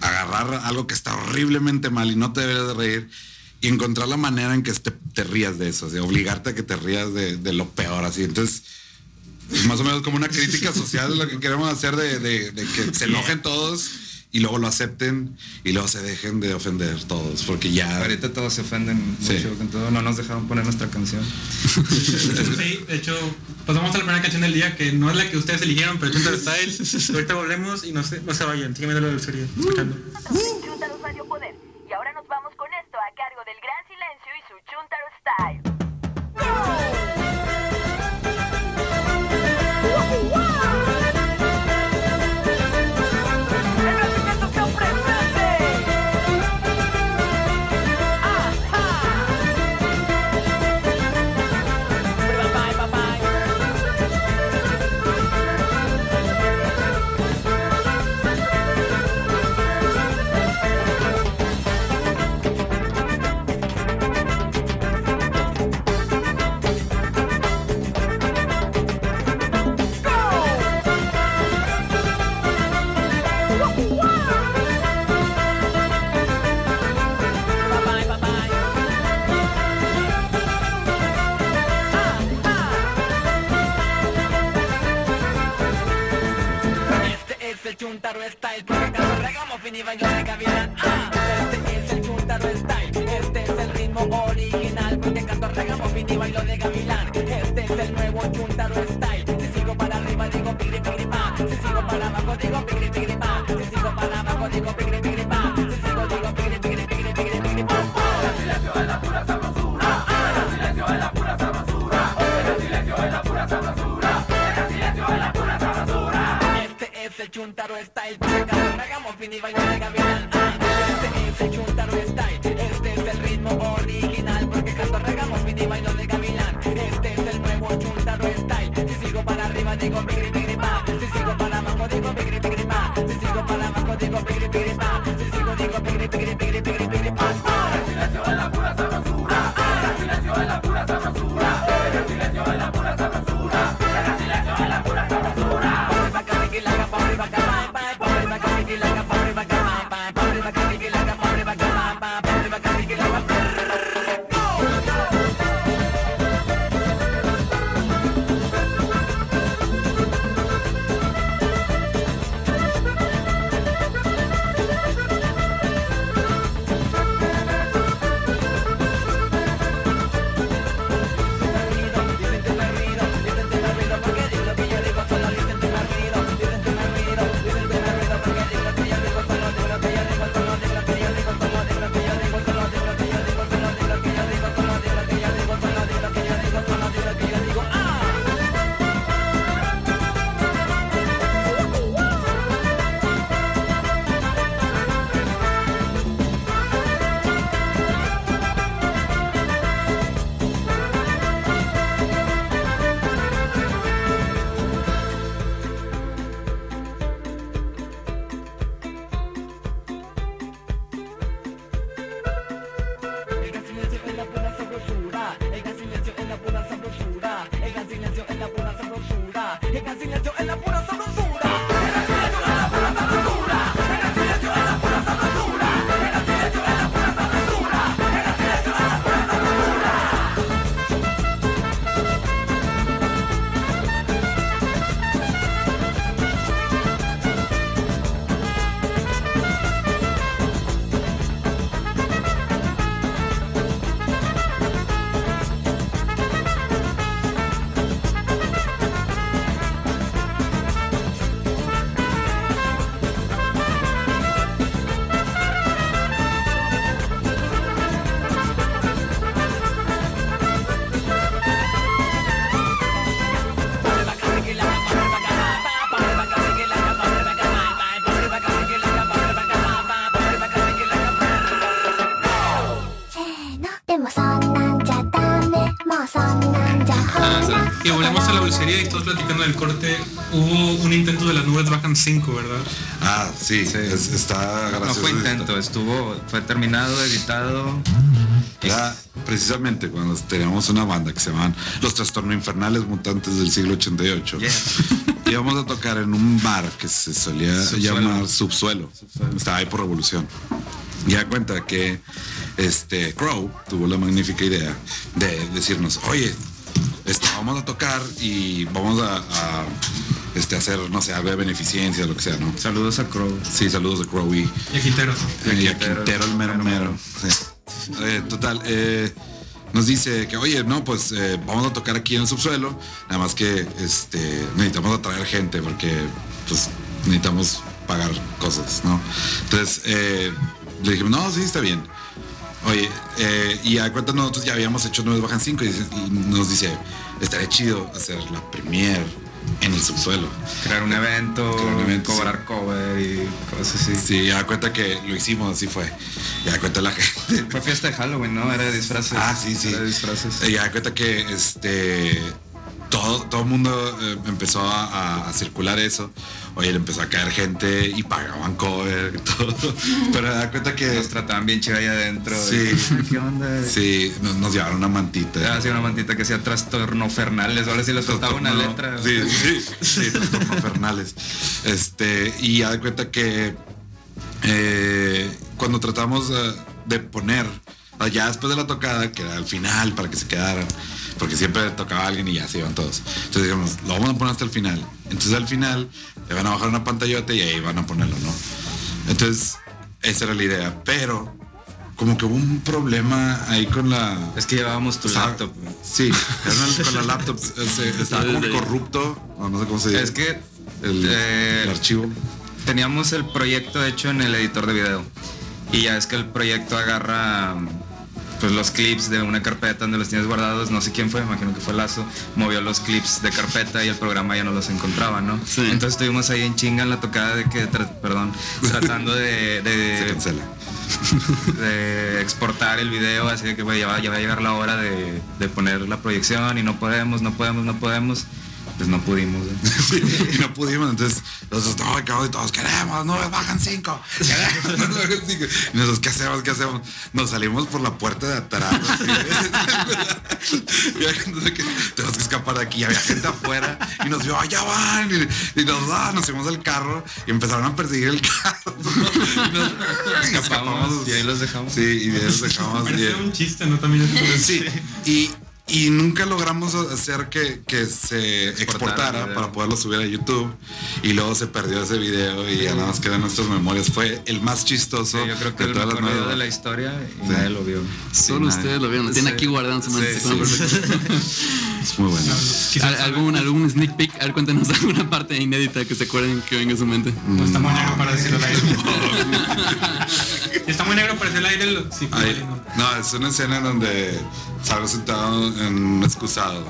agarrar algo que está horriblemente mal y no te deberías de reír y encontrar la manera en que te, rías de eso, o obligarte a que te rías de, lo peor así. Entonces, es más o menos como una crítica social lo que queremos hacer de que se enojen todos y luego lo acepten y luego se dejen de ofender todos porque ya Ahorita todos se ofenden Sí. mucho con todo, no nos dejaron poner nuestra canción. (laughs) Sí, de hecho, pasamos a la primera canción del día, que no es la que ustedes eligieron, pero Chuntar Style. (laughs) Ahorita volvemos y no se, no se vayan, sigan viendo la escuchando. Radio Poder. Y ahora nos vamos con esto a cargo del Gran Silencio y su Chuntaro Style. Fin y bailo de gavilán ah, Este es el Chuntaro Style. Este es el ritmo original Porque canto regamos y bailo de gavilán Este es el nuevo Chuntaro Style. Si sigo para arriba digo pigri pigri pa. Si sigo para abajo digo pigri pigri pa. Si sigo para abajo digo pigri pigri pa. Si sigo digo pigri pigri pigri pigri pigri pa. El silencio es la pura sabrosura. El silencio es la pura sabrosura platicando del corte. Hubo un intento de las nubes bajan 5, ¿verdad? Ah, sí, es- está No gracioso. fue intento, estuvo, fue terminado, editado. Era precisamente cuando teníamos una banda que se llamaban Los Trastorno Infernales Mutantes del siglo 88. Yeah. (laughs) Íbamos a tocar en un bar que se solía Subsuelo. llamar Subsuelo. Estaba ahí por Revolución. Y da cuenta que este Crow tuvo la magnífica idea de decirnos, oye, este, vamos a tocar y vamos a, a, este, hacer, no sé, algo de beneficencia, lo que sea, ¿no? Saludos a Crow. Sí, saludos de Crow y Y a Quintero. y a Quintero, el mero mero. Sí. Eh, total, eh, nos dice que, oye, no, pues eh, vamos a tocar aquí en el subsuelo. Nada más que este, necesitamos atraer gente porque pues necesitamos pagar cosas, ¿no? Entonces eh, le dijimos, no, sí, está bien. Oye, eh, y a cuenta nosotros ya habíamos hecho Nueve Bajan 5 y, nos dice, estaría chido hacer la premier en el subsuelo. Crear un evento, Crear un evento, cobrar cover y cosas así. Sí, ya da cuenta que lo hicimos, así fue. Ya da cuenta la gente. Fue fiesta de Halloween, ¿no? Era de disfraces. Ah, sí, sí. Era de disfraces. Ya da cuenta que este todo, todo el mundo eh, empezó a, a circular eso. Oye, le empezó a caer gente y pagaban cover y todo. (laughs) Pero da cuenta que Nos trataban bien chido ahí adentro. Sí. Y, ¿Qué onda? sí, nos, nos llevaron una mantita. Ah, sí, una mantita que hacía trastorno fernales. Ahora sí les faltaba una letra. Sí, (laughs) sí, sí, trastorno Fernales. Este, y ya de cuenta que eh, cuando tratamos eh, de poner, ya después de la tocada, que era al final para que se quedaran, porque siempre tocaba alguien y ya se iban todos. Entonces dijimos, lo vamos a poner hasta el final. Entonces al final le van a bajar una pantallota y ahí van a ponerlo, ¿no? Entonces, esa era la idea. Pero, como que hubo un problema ahí con la. Es que llevábamos tu laptop. Sí, (laughs) con la laptop. estaba como corrupto. o no sé cómo se dice. Es que el, eh, el archivo. teníamos el proyecto hecho en el editor de video. Y ya es que el proyecto agarra. Pues los clips de una carpeta donde los tienes guardados, no sé quién fue, imagino que fue Lazo, movió los clips de carpeta y el programa ya no los encontraba, ¿no? Sí. Entonces estuvimos ahí en chinga en la tocada de que, tra- perdón, (laughs) tratando de, de- Se cancela. (laughs) de exportar el video, así de que ya, va, ya va a llegar la hora de, de poner la proyección y no podemos, no podemos, no podemos. Pues no pudimos. güey. (laughs) y no pudimos, entonces nosotros no, cabrón, y todos queremos, no bajan cinco, queremos, no bajan cinco. Y nosotros, ¿qué hacemos? ¿Qué hacemos? Nos salimos por la puerta de atrás. así. (laughs) Y hay gente de que tenemos que escapar de aquí. Y había gente afuera y nos vio, allá van. Y, y nos, ah, nos fuimos al carro y empezaron a perseguir el carro. (laughs) Y nos- escapamos. y ahí los dejamos. Sí, y de ahí los dejamos. Parece Y- un chiste, ¿no? También. Sí, y, y nunca logramos hacer que, que se Exportara para poderlo subir a YouTube. Y luego se perdió ese video y ya nada más quedan nuestras memorias. Fue el más chistoso Sí, yo creo que de el todas mejor video de la historia y Sí. nadie lo vio. Solo nadie. ustedes lo vieron, tienen Sí. aquí guardado en su mente. Sí, Suena sí. perfecto. (laughs) Es muy bueno. ¿Al- ¿Algún, algún sneak peek? A ver, cuéntanos (laughs) alguna parte inédita que se acuerden que venga a su mente. No está muy negro para decirlo al aire. (laughs) está muy negro para decirlo al aire. Ay, no, es una escena donde salgo sentado en excusado.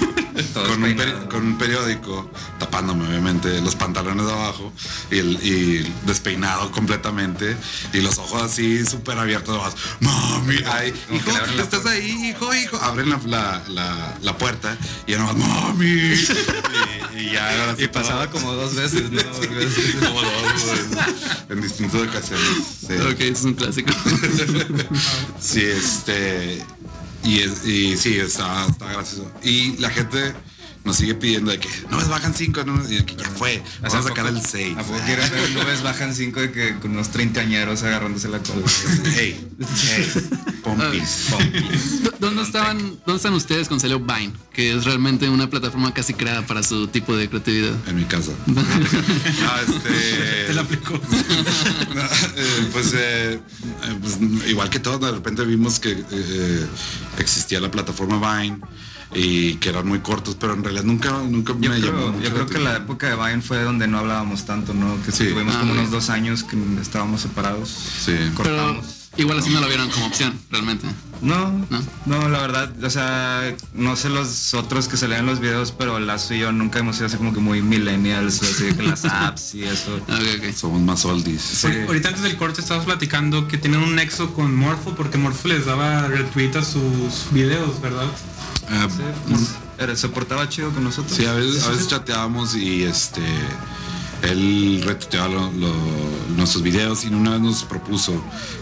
(laughs) Con un, peri- con un periódico, tapándome obviamente los pantalones de abajo y, el, y despeinado completamente y los ojos así súper abiertos. Mami, ay, hijo, estás ahí, hijo, hijo. Abren la, la, la, la puerta y yo nomás, mami. (laughs) y, y ya ahora sí Y pasaba todo- como dos veces, ¿no? Sí, (laughs) como dos, güey, en distintas ocasiones. sí. Ok, eso es un clásico. Sí, este. Y, sí, está, está gracioso. Y la gente nos sigue pidiendo de que no me bajan cinco, no, y que ya fue. Vamos a sacar el 6. ¿A poco quieren ver nubes bajan cinco de que con unos treintañeros agarrándose la cola? (laughs) Hey, hey, (laughs) pompis. ¿Dó- ¿Dónde estaban, ¿Dónde están ustedes con salió Vine? Que es realmente una plataforma casi creada para su tipo de creatividad. En mi casa. No, (laughs) este. Te la aplicó. No, eh, pues, eh, eh, pues, igual que todos, de repente vimos que eh, existía la plataforma Vine y que eran muy cortos, pero en realidad nunca, nunca Yo me llamó creo, mucho yo creo que la época de Vine fue donde no hablábamos tanto, ¿no? Que Sí. tuvimos Ah, como ok. unos dos años que estábamos separados. Sí. Pero Cortamos. Igual así no lo vieron como opción, realmente. No, ¿No? no, la verdad, o sea, no sé los otros que se leen los videos, pero Lazo y yo nunca hemos sido así como que muy millennials, así de que las (laughs) apps y eso. Ok, ok. Somos más oldies. Sí. Ahor- Ahorita antes del corte estabas platicando que tienen un nexo con Morpho porque Morpho les daba retweet a sus videos, ¿verdad? Ah, Era- se portaba chido con nosotros. Sí, a veces, a veces (laughs) chateábamos y este él retuiteaba lo- lo- nuestros videos y una vez nos propuso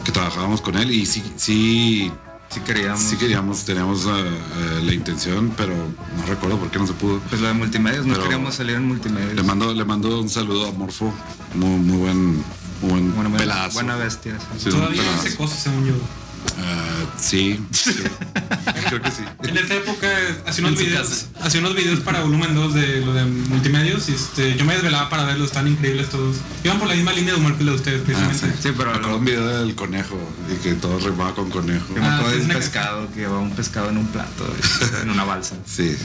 que trabajábamos con él y sí, sí, Sí queríamos. sí queríamos, teníamos eh, eh, la intención, pero no recuerdo por qué no se pudo. Pues lo de multimedia, no queríamos salir en multimedia. Le mando, le mando un saludo a Morfo, muy, muy buen, muy buen pelazo. buena bestia. sí. Todavía hace cosas, según yo. Ah, sí, sí. creo que sí. En esa época hacía unos videos, hacía unos videos para volumen 2 de lo de multimedios y este, yo me desvelaba para verlos, tan increíbles todos. Iban por la misma línea de humor que la de ustedes, Ah, precisamente. sí. Sí, pero Me acuerdo lo- un video del conejo y que todo rimaba con conejo. Ah, sí, es un una- pescado que llevaba un pescado en un plato, en una balsa. (laughs) Sí.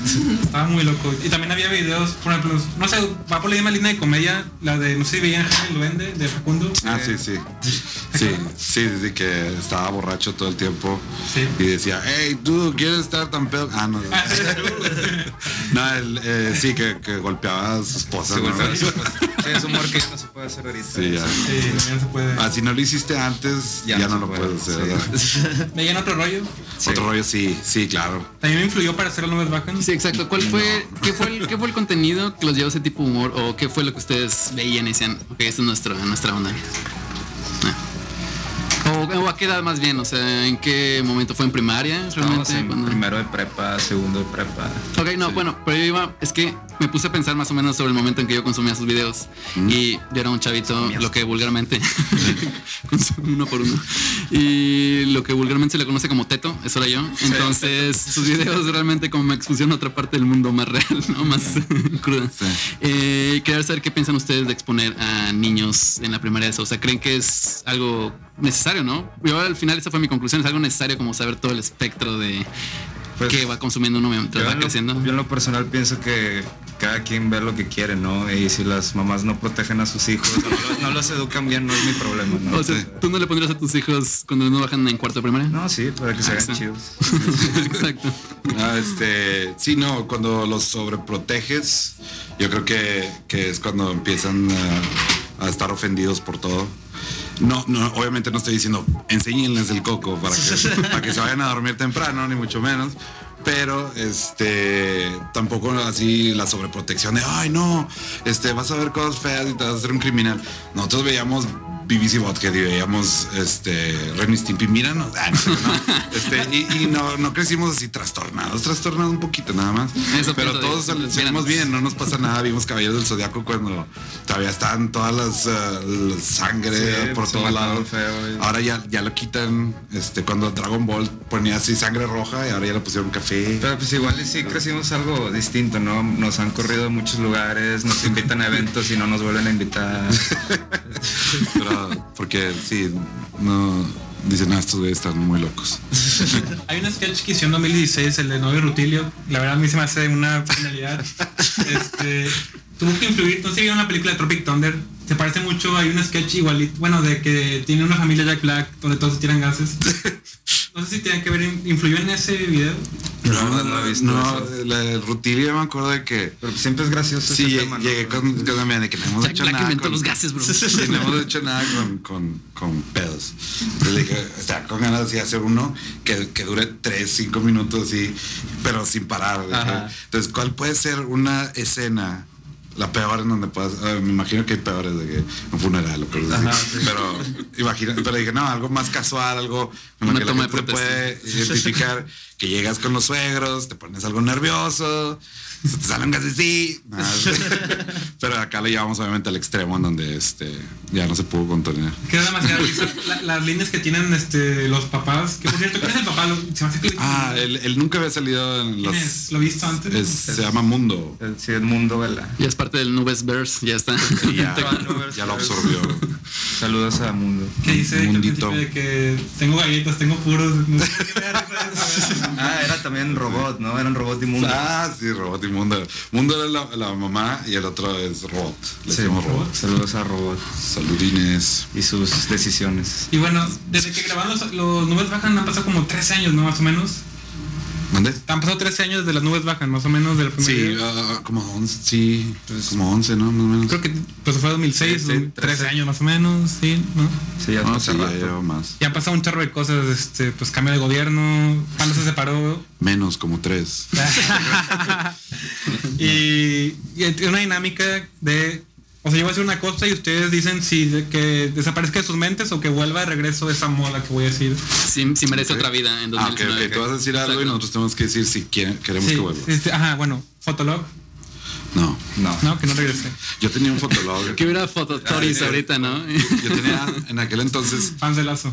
Estaba muy loco. Y también había videos, por ejemplo, no sé, va por la misma línea de comedia, la de, no sé si veían Jaime el Duende, de Facundo. Ah, sí, sí. Sí, sí, de que estaba borracho todo el tiempo Sí. y decía, hey, tú quieres estar tan pedo. Ah, no. (laughs) Sí, no, él, eh, sí, que, que golpeaba a su esposa. Sí, ¿no? güey, sí, es humor que ya no se puede hacer ahorita. Sí, ya. Sí, ya no se puede. Ah, si no lo hiciste antes, ya, Ya no, no lo puedes puede, hacer. sí. ¿verdad? (laughs) ¿Veían otro rollo? Sí. Otro rollo, sí, sí, claro. También me influyó para hacer las nubes bajan. Sí, exacto. ¿Cuál fue, qué fue, el, qué fue el contenido que los llevó a ese tipo de humor? ¿O qué fue lo que ustedes veían y decían, ok, esta es nuestra, nuestra onda? O, o a qué edad más bien, o sea, ¿en qué momento fue en primaria? Realmente? en Cuando- primero de prepa, segundo de prepa. Ok, no, bueno, pero yo iba, es que me puse a pensar más o menos sobre el momento en que yo consumía sus videos y yo era un chavito, lo que vulgarmente, (laughs) consumo uno por uno, y lo que vulgarmente se le conoce como teto, eso era yo. Entonces, sus videos realmente como me expusieron a otra parte del mundo más real, ¿no? Más (laughs) cruda. Sí. Eh, quería saber qué piensan ustedes de exponer a niños en la primaria de eso. O sea, ¿creen que es algo necesario, no? Yo al final esa fue mi conclusión, es algo necesario como saber todo el espectro de Pues, que va consumiendo uno mientras va en, lo, creciendo. yo en lo personal pienso que, cada quien ve lo que quiere, ¿no? Y si las mamás no protegen a sus hijos, no, los- no los educan bien, no es mi problema, ¿no? O sea, ¿tú no le pondrías a tus hijos cuando no bajan en cuarto de primaria? No, sí, para que se hagan Exacto. chidos. (laughs) Exacto. Ah, este, sí, no, cuando los sobreproteges, yo creo que, que es cuando empiezan a, a estar ofendidos por todo. No, no, obviamente no estoy diciendo enséñenles el coco para que, (laughs) para que se vayan a dormir temprano, ni mucho menos. Pero este tampoco así la sobreprotección de ay no, este vas a ver cosas feas y te vas a hacer un criminal. Nosotros veíamos BBC Vodka y veíamos este Ren y Stimpy, míranos. Ah, no, no. (laughs) Este, y, y no, no crecimos así trastornados, trastornados un poquito nada más. Eso pero todos salimos bien, no nos pasa nada. Vimos Caballeros del Zodiaco cuando todavía estaban todas las la sangre Sí, por todos lados. ahora ya, ya lo quitan. Este, cuando Dragon Ball ponía así sangre roja y ahora ya le pusieron café. Pero pues igual y sí crecimos algo distinto, ¿no? Nos han corrido a muchos lugares, nos invitan a eventos y no nos vuelven a invitar. (laughs) Pero, porque sí, no dicen, ah, estos güeyes están muy locos. (laughs) Hay un sketch que hicieron en 2016, el de Novio Rutilio. La verdad a mí se me hace una genialidad. (laughs) Este, tuvo que influir, no sé si vieron la película de Tropic Thunder. Se parece mucho, hay un sketch igualito, bueno, de que tiene una familia Jack Black donde todos se tiran gases. (laughs) No sé si tienen que ver, influyó en ese video. No, no, no he visto no, eso. la de Rutilia me acuerdo de que Pero siempre es gracioso sí, ese llegué, tema, ¿no? llegué con, con la de que no hemos Jack hecho Black nada. con- los gases, bro. (laughs) Sí, no hemos hecho nada con, con, con pedos. Entonces le dije, está con ganas de hacer uno que, que dure 3, 5 minutos y pero sin parar. Entonces, ¿cuál puede ser una escena? La peor en donde puedas, ah, me imagino que hay peores de que un funeral o cosas así. Ajá, sí. Pero imagina, pero dije, no, algo más casual, algo que la gente puede identificar que llegas con los suegros, te pones algo nervioso, se (laughs) te salen gases sí. (laughs) Pero acá lo llevamos obviamente al extremo en donde este ya no se pudo contener. Que da demasiada risa. La- las líneas que tienen este, los papás. Que por cierto, ¿quién es el papá? Se me hace que Ah, él, él nunca había salido en ¿Quién los. es? ¿Lo he visto antes? es- se llama Mundo. El, sí, el mundo, ¿verdad? Ya es parte del Nubes Verse, ya está. (laughs) Y ya, ya lo absorbió. Saludos a Mundo. que dice que Mundito. de que tengo galletas, tengo puros. Qué. Ah, era también robot, ¿no? Eran robot y mundo. Ah, sí, Robot y Mundo. Mundo era la, la mamá y el otro es Robot. Le Sí, decimos Robot. Saludos a robot Saludines. y sus decisiones. Y bueno, desde que grabaron los, los nubes bajan han pasado como 13 años, ¿no? Más o menos. ¿Mande? Han pasado 13 años desde las nubes bajan, más o menos del primer Sí, ah, como 11, sí, como 11, ¿no? Más o menos. Creo que pues fue 2006, Sí, sí, 13 13. años más o menos, sí, ¿no? Sí, ya pasó sí, ya más. Y han pasado un chorro de cosas, este, pues cambio de gobierno, Panda se separó. Menos, como 3. (laughs) y, y una dinámica de, o sea, yo voy a hacer una cosa y ustedes dicen si de- que desaparezca de sus mentes o que vuelva de regreso esa moda que voy a decir. Sí, sí merece otra vida en Ah, ok, 2019. ok. Tú vas a decir algo y nosotros tenemos que decir si quieren- queremos Sí, que vuelva. este, ajá, bueno, Fotolog, No. No. no, que no regrese. Yo tenía un fotolog. (laughs) Que hubiera fototoris Ah, ahorita, ¿no? Yo tenía, en aquel entonces, Fans de Lazo.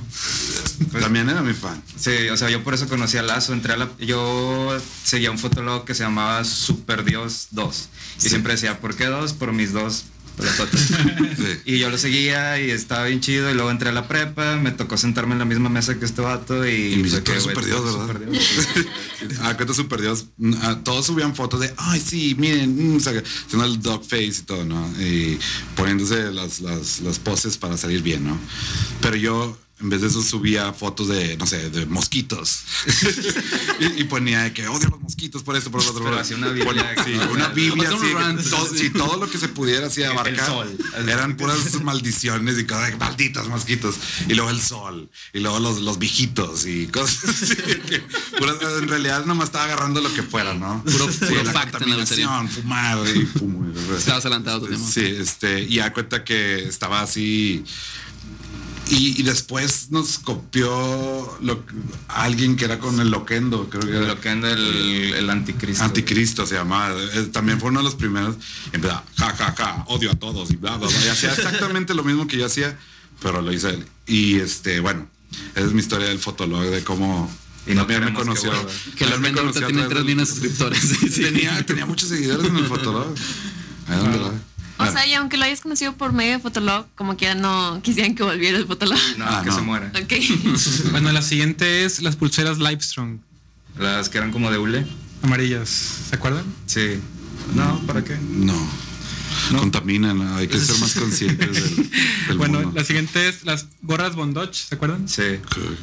también era mi fan. Sí, o sea, yo por eso conocí a Lazo, entré a la... Yo seguía un fotolog que se llamaba Super Dios 2. Y Sí. siempre decía, ¿por qué dos? Por mis dos (laughs) Sí. y yo lo seguía y estaba bien chido. Y luego entré a la prepa, me tocó sentarme en la misma mesa que este vato. Y, Y me dice, fue "Tú eres güey, Super Dios, ¿verdad?" Super Dios. Cuenta (laughs) Super Dios. Todos subían fotos de, ay, sí, miren, mm, haciendo el dog face y todo, ¿no? Y poniéndose las, las, las poses para salir bien, ¿no? Pero yo, en vez de eso, subía fotos de, no sé, de mosquitos. (laughs) y, y ponía que odio los mosquitos por esto, por lo otro. Pero hacía una Biblia. Sí, una Biblia así. rant, todo, sí. todo lo que se pudiera así (laughs) abarcar. sol. Eran puras maldiciones y cosas malditos mosquitos. Y luego el sol. Y luego los, los viejitos y cosas (laughs) así. que puras- en realidad nomás estaba agarrando lo que fuera, ¿no? Puro- Sí, puro la contaminación, fumar y fumo. Estabas adelantado a tiempo. Sí, este, y da cuenta que estaba así. Y, y después nos copió lo, alguien que era con el loquendo, creo que era. Lo que anda el, el anticristo. Anticristo se llamaba. Eh, También fue uno de los primeros. Y empezaba, ja, ja, ja, odio a todos y bla, bla, bla. Y hacía (laughs) exactamente lo mismo que yo hacía, pero lo hizo él. Y este, bueno, esa es mi historia del fotolog, de cómo. Y no también me que conoció. Que la también me conoció tiene través 3 del- millones de suscriptores. Sí, (laughs) sí. Tenía, tenía muchos seguidores en el fotolog. Ahí donde lo- O sea, y aunque lo hayas conocido por medio de Fotolog, como que ya no quisieran que volviera el Fotolog. No, Ah, que no. se muera. Ok. (laughs) Bueno, la siguiente es las pulseras Livestrong, Las que eran como de hule. amarillas, ¿se acuerdan? Sí. No, ¿para qué? No. Contaminan, hay que ser más conscientes del, del (laughs) Bueno, mundo. la siguiente es las gorras Bondage, ¿se acuerdan? Sí. ¿Qué-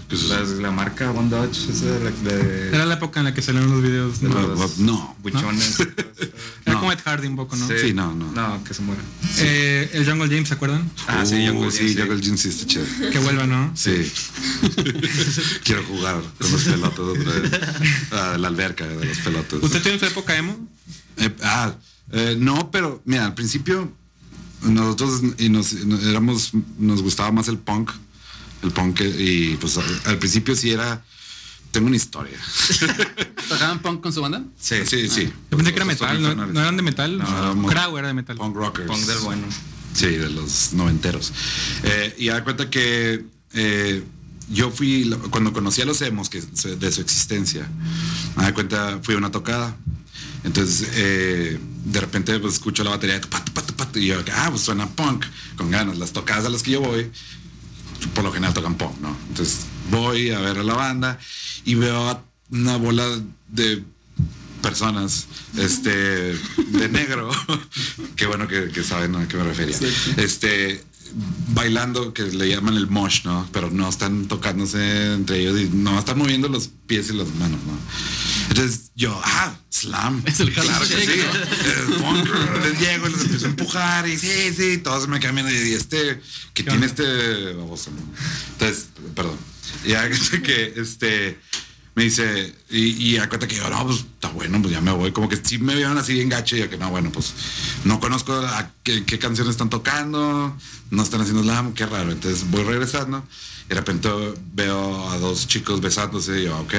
qué es eso? Las- la marca Bondage, esa de, la- de Era la época en la que salieron los videos. de- No, los no. buchones. (laughs) Era no. como Ed Hardy un poco, ¿no? Sí, no, no. No, que se muera. Eh, el Jungle James, ¿se acuerdan? Ah, sí, Uh, Jungle sí, Gym, sí. Jungle Gym sí está chido. Que vuelva, ¿no? Sí. (laughs) Quiero jugar con los pelotas otra vez. Ah, la alberca de los pelotas. ¿Usted tiene su época emo? Eh, ah, eh, no, pero mira, al principio nosotros y nos, nos- éramos, nos gustaba más el punk. El punk y pues al, principio sí era. Tengo una historia. (laughs) ¿Tocaban punk con su banda? Sí, sí, sí. Yo pensé que era metal, ¿no, eran de metal? No, Crow era de metal. Punk rockers. Punk del bueno. Sí, de los noventeros. Eh, y da cuenta que eh, yo fui, cuando conocí a los emos, que de su existencia, me da cuenta, fui a una tocada. Entonces, eh, de repente, pues escucho la batería, pat, pat, pat, y yo, ah, pues suena punk, con ganas. Las tocadas a las que yo voy, por lo general tocan punk, ¿no? Entonces, voy a ver a la banda y veo una bola de personas este de negro (laughs) qué bueno que, que saben a qué me refería este bailando que le llaman el mosh no pero no están tocándose entre ellos y no están moviendo los pies y las manos no entonces yo ah slam. Es el claro que sí. Les llego y les empiezo a empujar y sí sí todos me cambian y este que tiene este baboso entonces perdón. Ya (laughs) que este me dice, y, y acuérdate que yo, no, pues está bueno, pues ya me voy. Como que sí me vieron así bien gacho y yo que no, bueno, pues no conozco a qué, qué canciones están tocando, no están haciendo slam, qué raro. Entonces voy regresando y de repente veo a dos chicos besándose y yo, ok,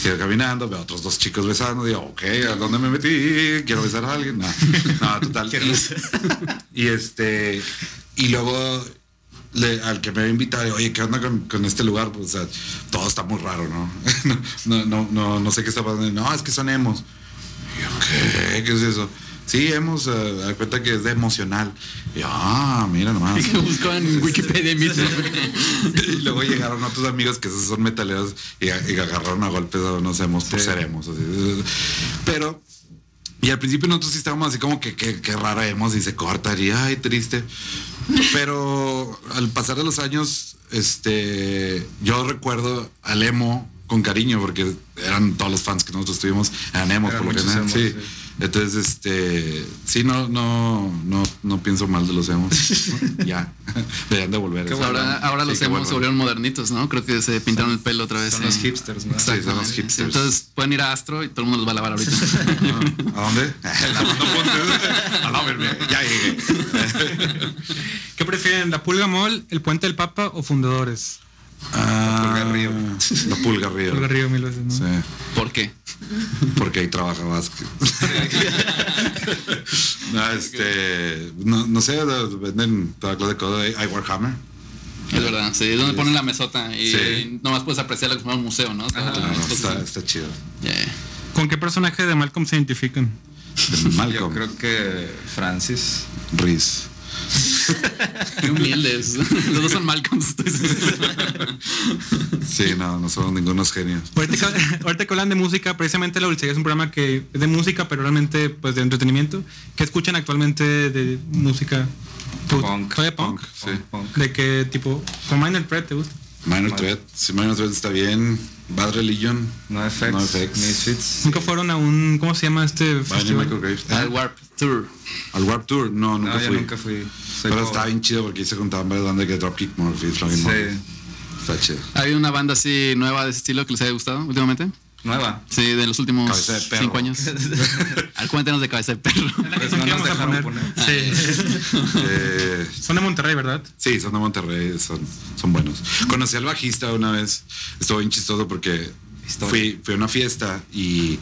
sigo caminando, veo a otros dos chicos besando y yo, ok, ¿a dónde me metí? ¿Quiero besar a alguien? No, (laughs) no total. y, (laughs) y este, y luego le- al que me había invitado, oye, ¿qué onda con, con este lugar? Pues, o sea, todo está muy raro, (laughs) ¿no? no, no, no, no sé qué está pasando. No, es que son emos. Y yo, ¿qué? ¿Qué es eso? Sí, hemos, eh, da cuenta que es de emocional. Y ah, mira nomás. (laughs) Que buscó en (laughs) Wikipedia mismo. y luego llegaron otros amigos que son metaleros y, y agarraron a golpes a unos emos por ser emos. así. Pero, y al principio nosotros sí estábamos así como que qué qué raro emos y se cortaría, ay, triste. Pero al pasar de los años, este, yo recuerdo al emo con cariño porque eran todos los fans que nosotros tuvimos, eran Eran por lo general. sí. Entonces, este, sí, no, no, no, no pienso mal de los emos. (laughs) ya, deberían de volver. Ahora, ahora Sí, los emos se volvieron modernitos, ¿no? Creo que se pintaron el pelo otra vez. Son los hipsters, ¿no? Sí, son los hipsters. Entonces pueden ir a Astro y todo el mundo los va a lavar ahorita. (laughs) ¿A dónde? (laughs) A la verga, ya llegué. ¿Qué prefieren, la Pulga Mall, el Puente del Papa o Fundadores? Ah, Pulga Río. La pulga río. Pulga Río mil veces, ¿no? Sí, ¿Por qué? porque ahí trabaja Vázquez. (laughs) no, este, no, no sé, venden toda clase de cosas. Hay Warhammer. Es verdad, sí, es donde ponen la mesota y Sí. nomás puedes apreciarla como un museo, ¿no? Está- Claro, está- está, está chido. Yeah. ¿Con qué personaje de Malcolm se identifican? Yo Malcolm, creo que Francis. Riz. (laughs) Qué humildes. Los dos son Malcolms. Sí, no, no somos ningunos genios. Ahorita que, (laughs) ahorita que hablan de música, precisamente La Dulcería es un programa que es de música, pero realmente pues de entretenimiento. ¿Qué escuchan actualmente de música? ¿Tú- Punk. ¿Todavía punk? Punk, sí. Punk. ¿De qué tipo? ¿Con Minor Threat te gusta? Minor Threat, si Minor Threat está bien. Bad Religion. No FX. No FX. Misfits. ¿Nunca fueron a un, ¿cómo se llama este festival? Al ¿Eh? Warp Tour. Al Warp Tour, no, nunca No, yo fui. nunca fui. Soy Pero estaba bien chido porque ahí se juntaban varias bandas que Dropkick Murphys, Flogging Sí. Murphys. Está chido. ¿Ha habido una banda así nueva de ese estilo que les haya gustado últimamente? Nueva. Sí, de los últimos Cabeza de perro. cinco años. (laughs) Al cuéntanos de cabeza de perro. La Pues no que nos vamos a poner. poner. Sí. Eh, Son de Monterrey, ¿verdad? sí, son de Monterrey, son, son buenos. Conocí al bajista una vez, estuvo bien chistoso porque fui, fui a una fiesta y,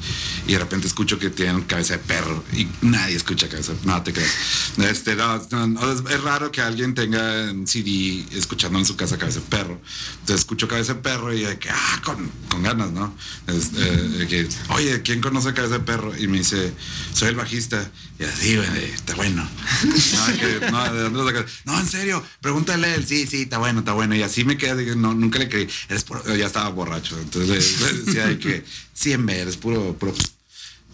y de repente escucho que tienen cabeza de perro y nadie escucha cabeza, no te creas. Este, es, raro que alguien tenga un CD escuchando en su casa cabeza de perro. Entonces escucho cabeza de perro y que, ah, con, con ganas, ¿no? Es, de que, oye, ¿quién conoce cabeza de perro? Y me dice, soy el bajista. Y así, está bueno. No, que, no. No, en serio, pregúntale él. Sí, sí, está bueno, está bueno. Y así me quedé, no, nunca le creí. Eres puro- ya estaba borracho. Entonces decía de que siempre eres puro.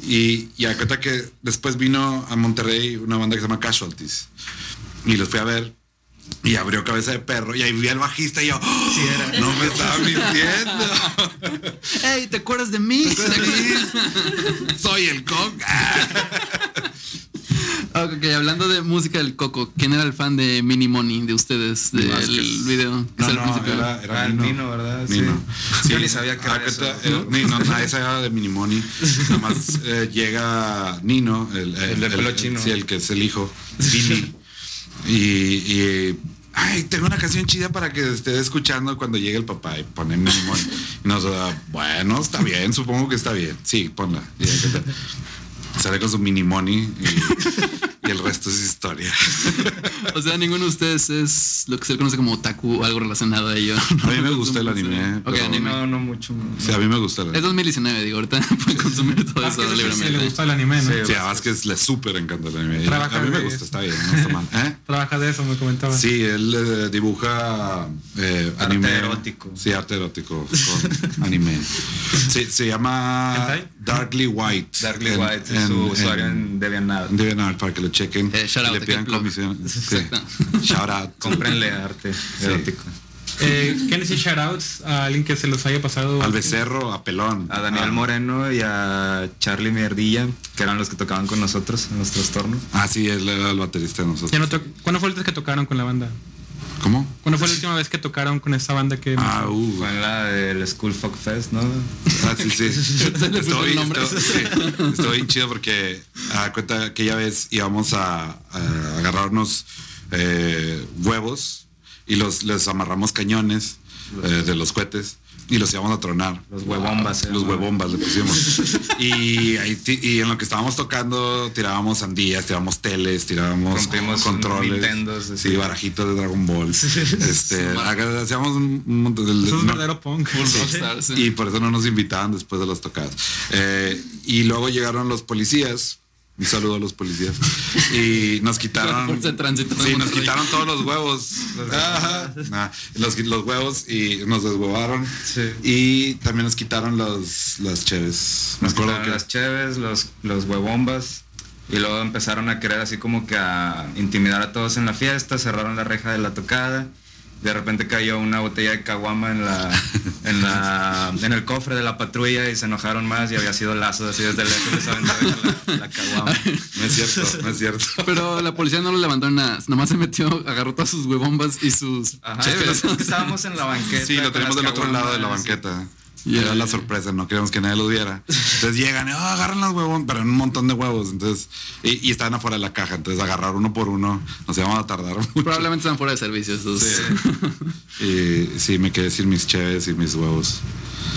Y, y a cuenta que después vino a Monterrey una banda que se llama Casualties. Y los fui a ver. Y abrió cabeza de perro. Y ahí vi al bajista y yo, "Oh, no me estaba mintiendo. Hey, ¿te acuerdas de mí? Soy el cock. (laughs) ok, hablando de música del Coco, ¿quién era el fan de Mini Money de ustedes del Vázquez. video? Que No, el no, era, era Ah, el Nino. Nino, ¿verdad? Sí. Nino. Yo ni sabía que Ah, era eso. no, no, esa era de Minimoni. Nada más eh, llega Nino, el, El de pelo chino. Sí, el que es el hijo, y, y, ay, tengo una canción chida para que esté escuchando cuando llegue el papá y pone Minimoni. Y nos da, bueno, está bien, supongo que está bien. Sí, ponla. Y. Sale con su Minimoni y, y el resto es historia. (laughs) O sea, ninguno de ustedes es lo que se le conoce como otaku o algo relacionado a ello. A mí me gusta el anime. Ok, pero- anime. No, no mucho. Sí, a mí me gusta el Es anime. 2019, digo, ahorita (laughs) pueden consumir todo Vázquez eso es el que le libremente. gusta el anime, ¿no? Sí. Sí, a Vázquez le súper encanta el anime. Trabaja a mí me de- gusta, está bien, no está mal. ¿Eh? (laughs) Trabaja de eso, me comentaba. Sí, él eh, dibuja eh, Arte anime. erótico. Sí, arte erótico con anime. Sí, se llama ¿Hentai? Darkly White. Darkly En- White es en- su usuario en- en DeviantArt. DeviantArt para que lo chequen. Eh, shout out, le pidan comisión. (laughs) Exacto. (laughs) Shout out. Cómprenle arte erótico. Eh, ¿Quieren decir shoutouts a alguien que se los haya pasado? Al becerro, a pelón. A Daniel Ah. Moreno y a Charlie Mierdilla, que eran los que tocaban con nosotros en los trastornos. Ah, sí, él era el baterista de nosotros. Ya no ¿Cuándo fue el que tocaron con la banda? ¿Cómo? ¿Cuándo fue la última vez que tocaron con esa banda que... Ah, uh. Fue en la del School Folk Fest, ¿no? Ah, sí, sí. (laughs) Estoy, estoy- sí, estoy bien chido porque a cuenta aquella vez íbamos a, a agarrarnos eh, huevos y los les amarramos cañones eh, de los cohetes y los íbamos a tronar. Los huevombas, se Los huevombas le pusimos. y, y en lo que estábamos tocando tirábamos sandías, tirábamos teles, tirábamos Rompimos controles. Nintendos, sí, barajitos de Dragon Ball. este, hacíamos un, montón de... Es no- verdadero punk. Rockstar, sí. y por eso no nos invitaban después de las tocadas. Eh, y luego llegaron los policías. Un saludo a los policías. (laughs) Y nos quitaron. de tránsito Sí, nos quitaron todos los huevos. Ajá. Nah, los, los huevos y nos deshuevaron. Sí. Y también nos quitaron los, las cheves. Nos quitaron que. las cheves, los, los huevombas. Y luego empezaron a querer así como que a intimidar a todos en la fiesta, cerraron la reja de la tocada. De repente cayó una botella de caguama en la, (laughs) en la en el cofre de la patrulla y se enojaron más y había sido lazo así desde lejos les la, la caguama. No es cierto, no es cierto. Pero la policía no lo levantó nada. Nomás se metió, agarró todas sus huevombas y sus Ajá, pero estábamos en la banqueta. Sí, lo tenemos del otro lado de la banqueta. Y Era la sorpresa, no queríamos que nadie los viera. Entonces llegan, oh, agarran los huevos, pero en un montón de huevos. Entonces, y, y estaban afuera de la caja. Entonces, agarrar uno por uno, nos íbamos a tardar mucho. Probablemente están fuera de servicio esos. (laughs) Y sí, me quedé sin mis cheves y mis huevos.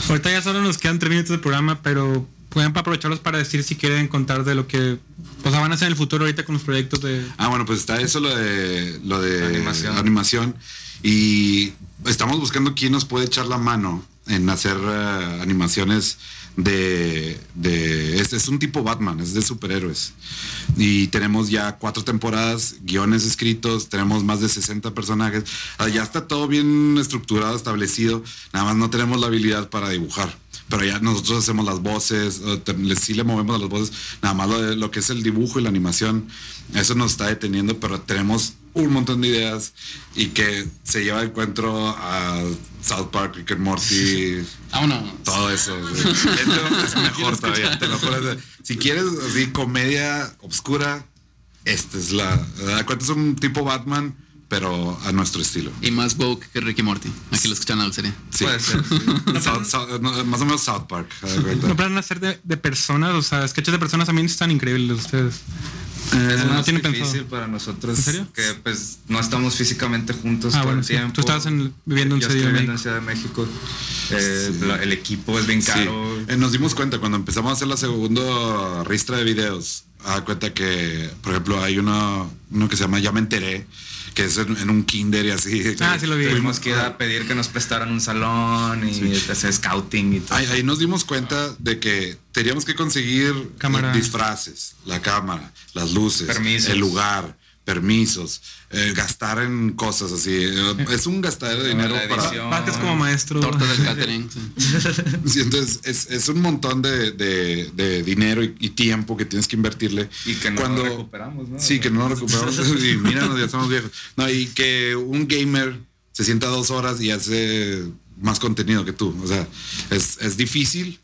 Ahorita ya solo nos quedan tres minutos del programa, pero pueden aprovecharlos para decir si quieren contar de lo que pues, van a hacer en el futuro ahorita con los proyectos de... Ah, bueno, pues está eso lo de lo de Animación. animación. Y estamos buscando quién nos puede echar la mano en hacer eh, animaciones de, de es, es un tipo Batman, es de superhéroes. Y tenemos ya cuatro temporadas, guiones escritos, tenemos más de 60 personajes. Ah, Ya está todo bien estructurado, establecido. Nada más no tenemos la habilidad para dibujar. Pero ya nosotros hacemos las voces, le- sí le movemos a las voces, nada más lo, de- lo que es el dibujo y la animación, eso nos está deteniendo, pero tenemos un montón de ideas y que se lleva de encuentro a South Park, Rick and Morty, (laughs) Vámonos. todo eso. (laughs) es mejor todavía, te lo juro. Si quieres así comedia obscura, esta es la. ¿da cuenta? Es un tipo Batman, pero a nuestro estilo. Y más woke que Ricky Morty. Aquí lo escuchan la serie. Sí. Puede ser, sí. (laughs) South- South- no, más o menos South Park. No planean hacer de, de personas, o sea, sketches de personas también están increíbles ustedes. Es no más difícil pensado. para nosotros ¿En serio? que pues no estamos físicamente juntos Ah, todo bueno, el sí. tiempo. Tú estabas en- viviendo en Yo Ciudad de estoy viviendo en México. Ciudad de México. Eh, la- el equipo es bien Sí. caro. Eh, nos dimos cuenta cuando empezamos a hacer la segunda ristra de videos. A cuenta que, por ejemplo, hay uno, uno que se llama Ya me enteré, que es en, en un kinder y así. Ah, sí lo vi. Tuvimos que ir a pedir que nos prestaran un salón y hacer scouting y todo. Ahí, ahí nos dimos cuenta de que teníamos que conseguir Cámara. disfraces, la cámara, las luces, Permisos. el lugar, permisos, eh, gastar en cosas así. Es un gastadero de dinero la para... edición. Partes como maestro. Torta del (laughs) catering. sí. Entonces es, es un montón de, de- de dinero y, y tiempo que tienes que invertirle. Y que no Cuando- lo recuperamos, ¿no? Sí, que no lo recuperamos. (laughs) y míranos, ya estamos viejos. No, y que un gamer se sienta dos horas y hace más contenido que tú. O sea, es, es difícil.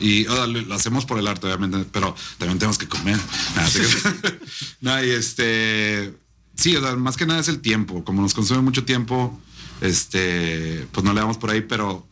Y o sea, lo, hacemos por el arte, obviamente, pero también tenemos que comer. (laughs) Nada, (laughs) no, y este. Sí, o sea, más que nada es el tiempo. Como nos consume mucho tiempo, este, pues no le damos por ahí, pero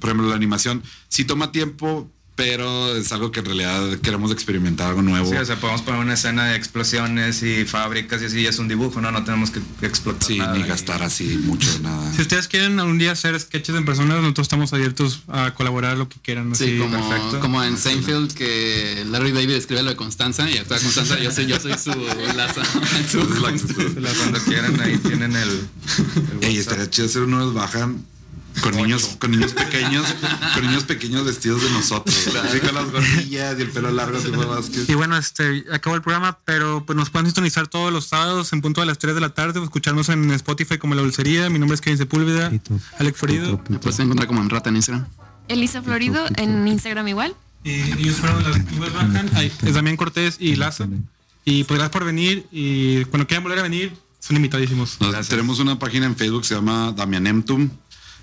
por ejemplo, la animación sí toma tiempo, pero es algo que en realidad queremos experimentar algo nuevo. Sí, o sea, podemos poner una escena de explosiones y fábricas y así, ya es un dibujo, ¿no? No tenemos que explotar Sí, nada ni y- gastar así mucho, nada. Si ustedes quieren algún día hacer sketches en persona, nosotros estamos abiertos a colaborar lo que quieran. Sí, como, perfecto. como en Seinfeld que Larry David escribe lo de Constanza y actúa Constanza, yo soy, yo soy su lazo. (laughs) su La- Cuando quieran, ahí tienen el. el Ey, estaría chido hacer unos bajan con niños, con niños pequeños, con niños pequeños vestidos de nosotros. Así con las gorrillas y el pelo largo tipo Vázquez. Y bueno, este acabó el programa, pero pues nos pueden sintonizar todos los sábados en punto de las 3 de la tarde o escucharnos en Spotify como La Dulcería. Mi nombre es Kevin Sepúlveda, Alex Florido. Me puedes encontrar como en Rata en Instagram. Elisa Florido en Instagram igual. Y ellos fueron las bajan. Es Damián Cortés y Lazo. Y pues gracias por venir. Y cuando quieran volver a venir, son invitadísimos. Tenemos una página en Facebook que se llama Damianemtum.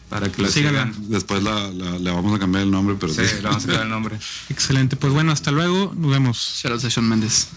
Para que lo Síganla. sigan. Después la, la- le vamos a cambiar el nombre, pero Sí, le vamos a dar el nombre. (laughs) Excelente. Pues bueno, hasta luego. Nos vemos. Shoutouts a Sean Mendes.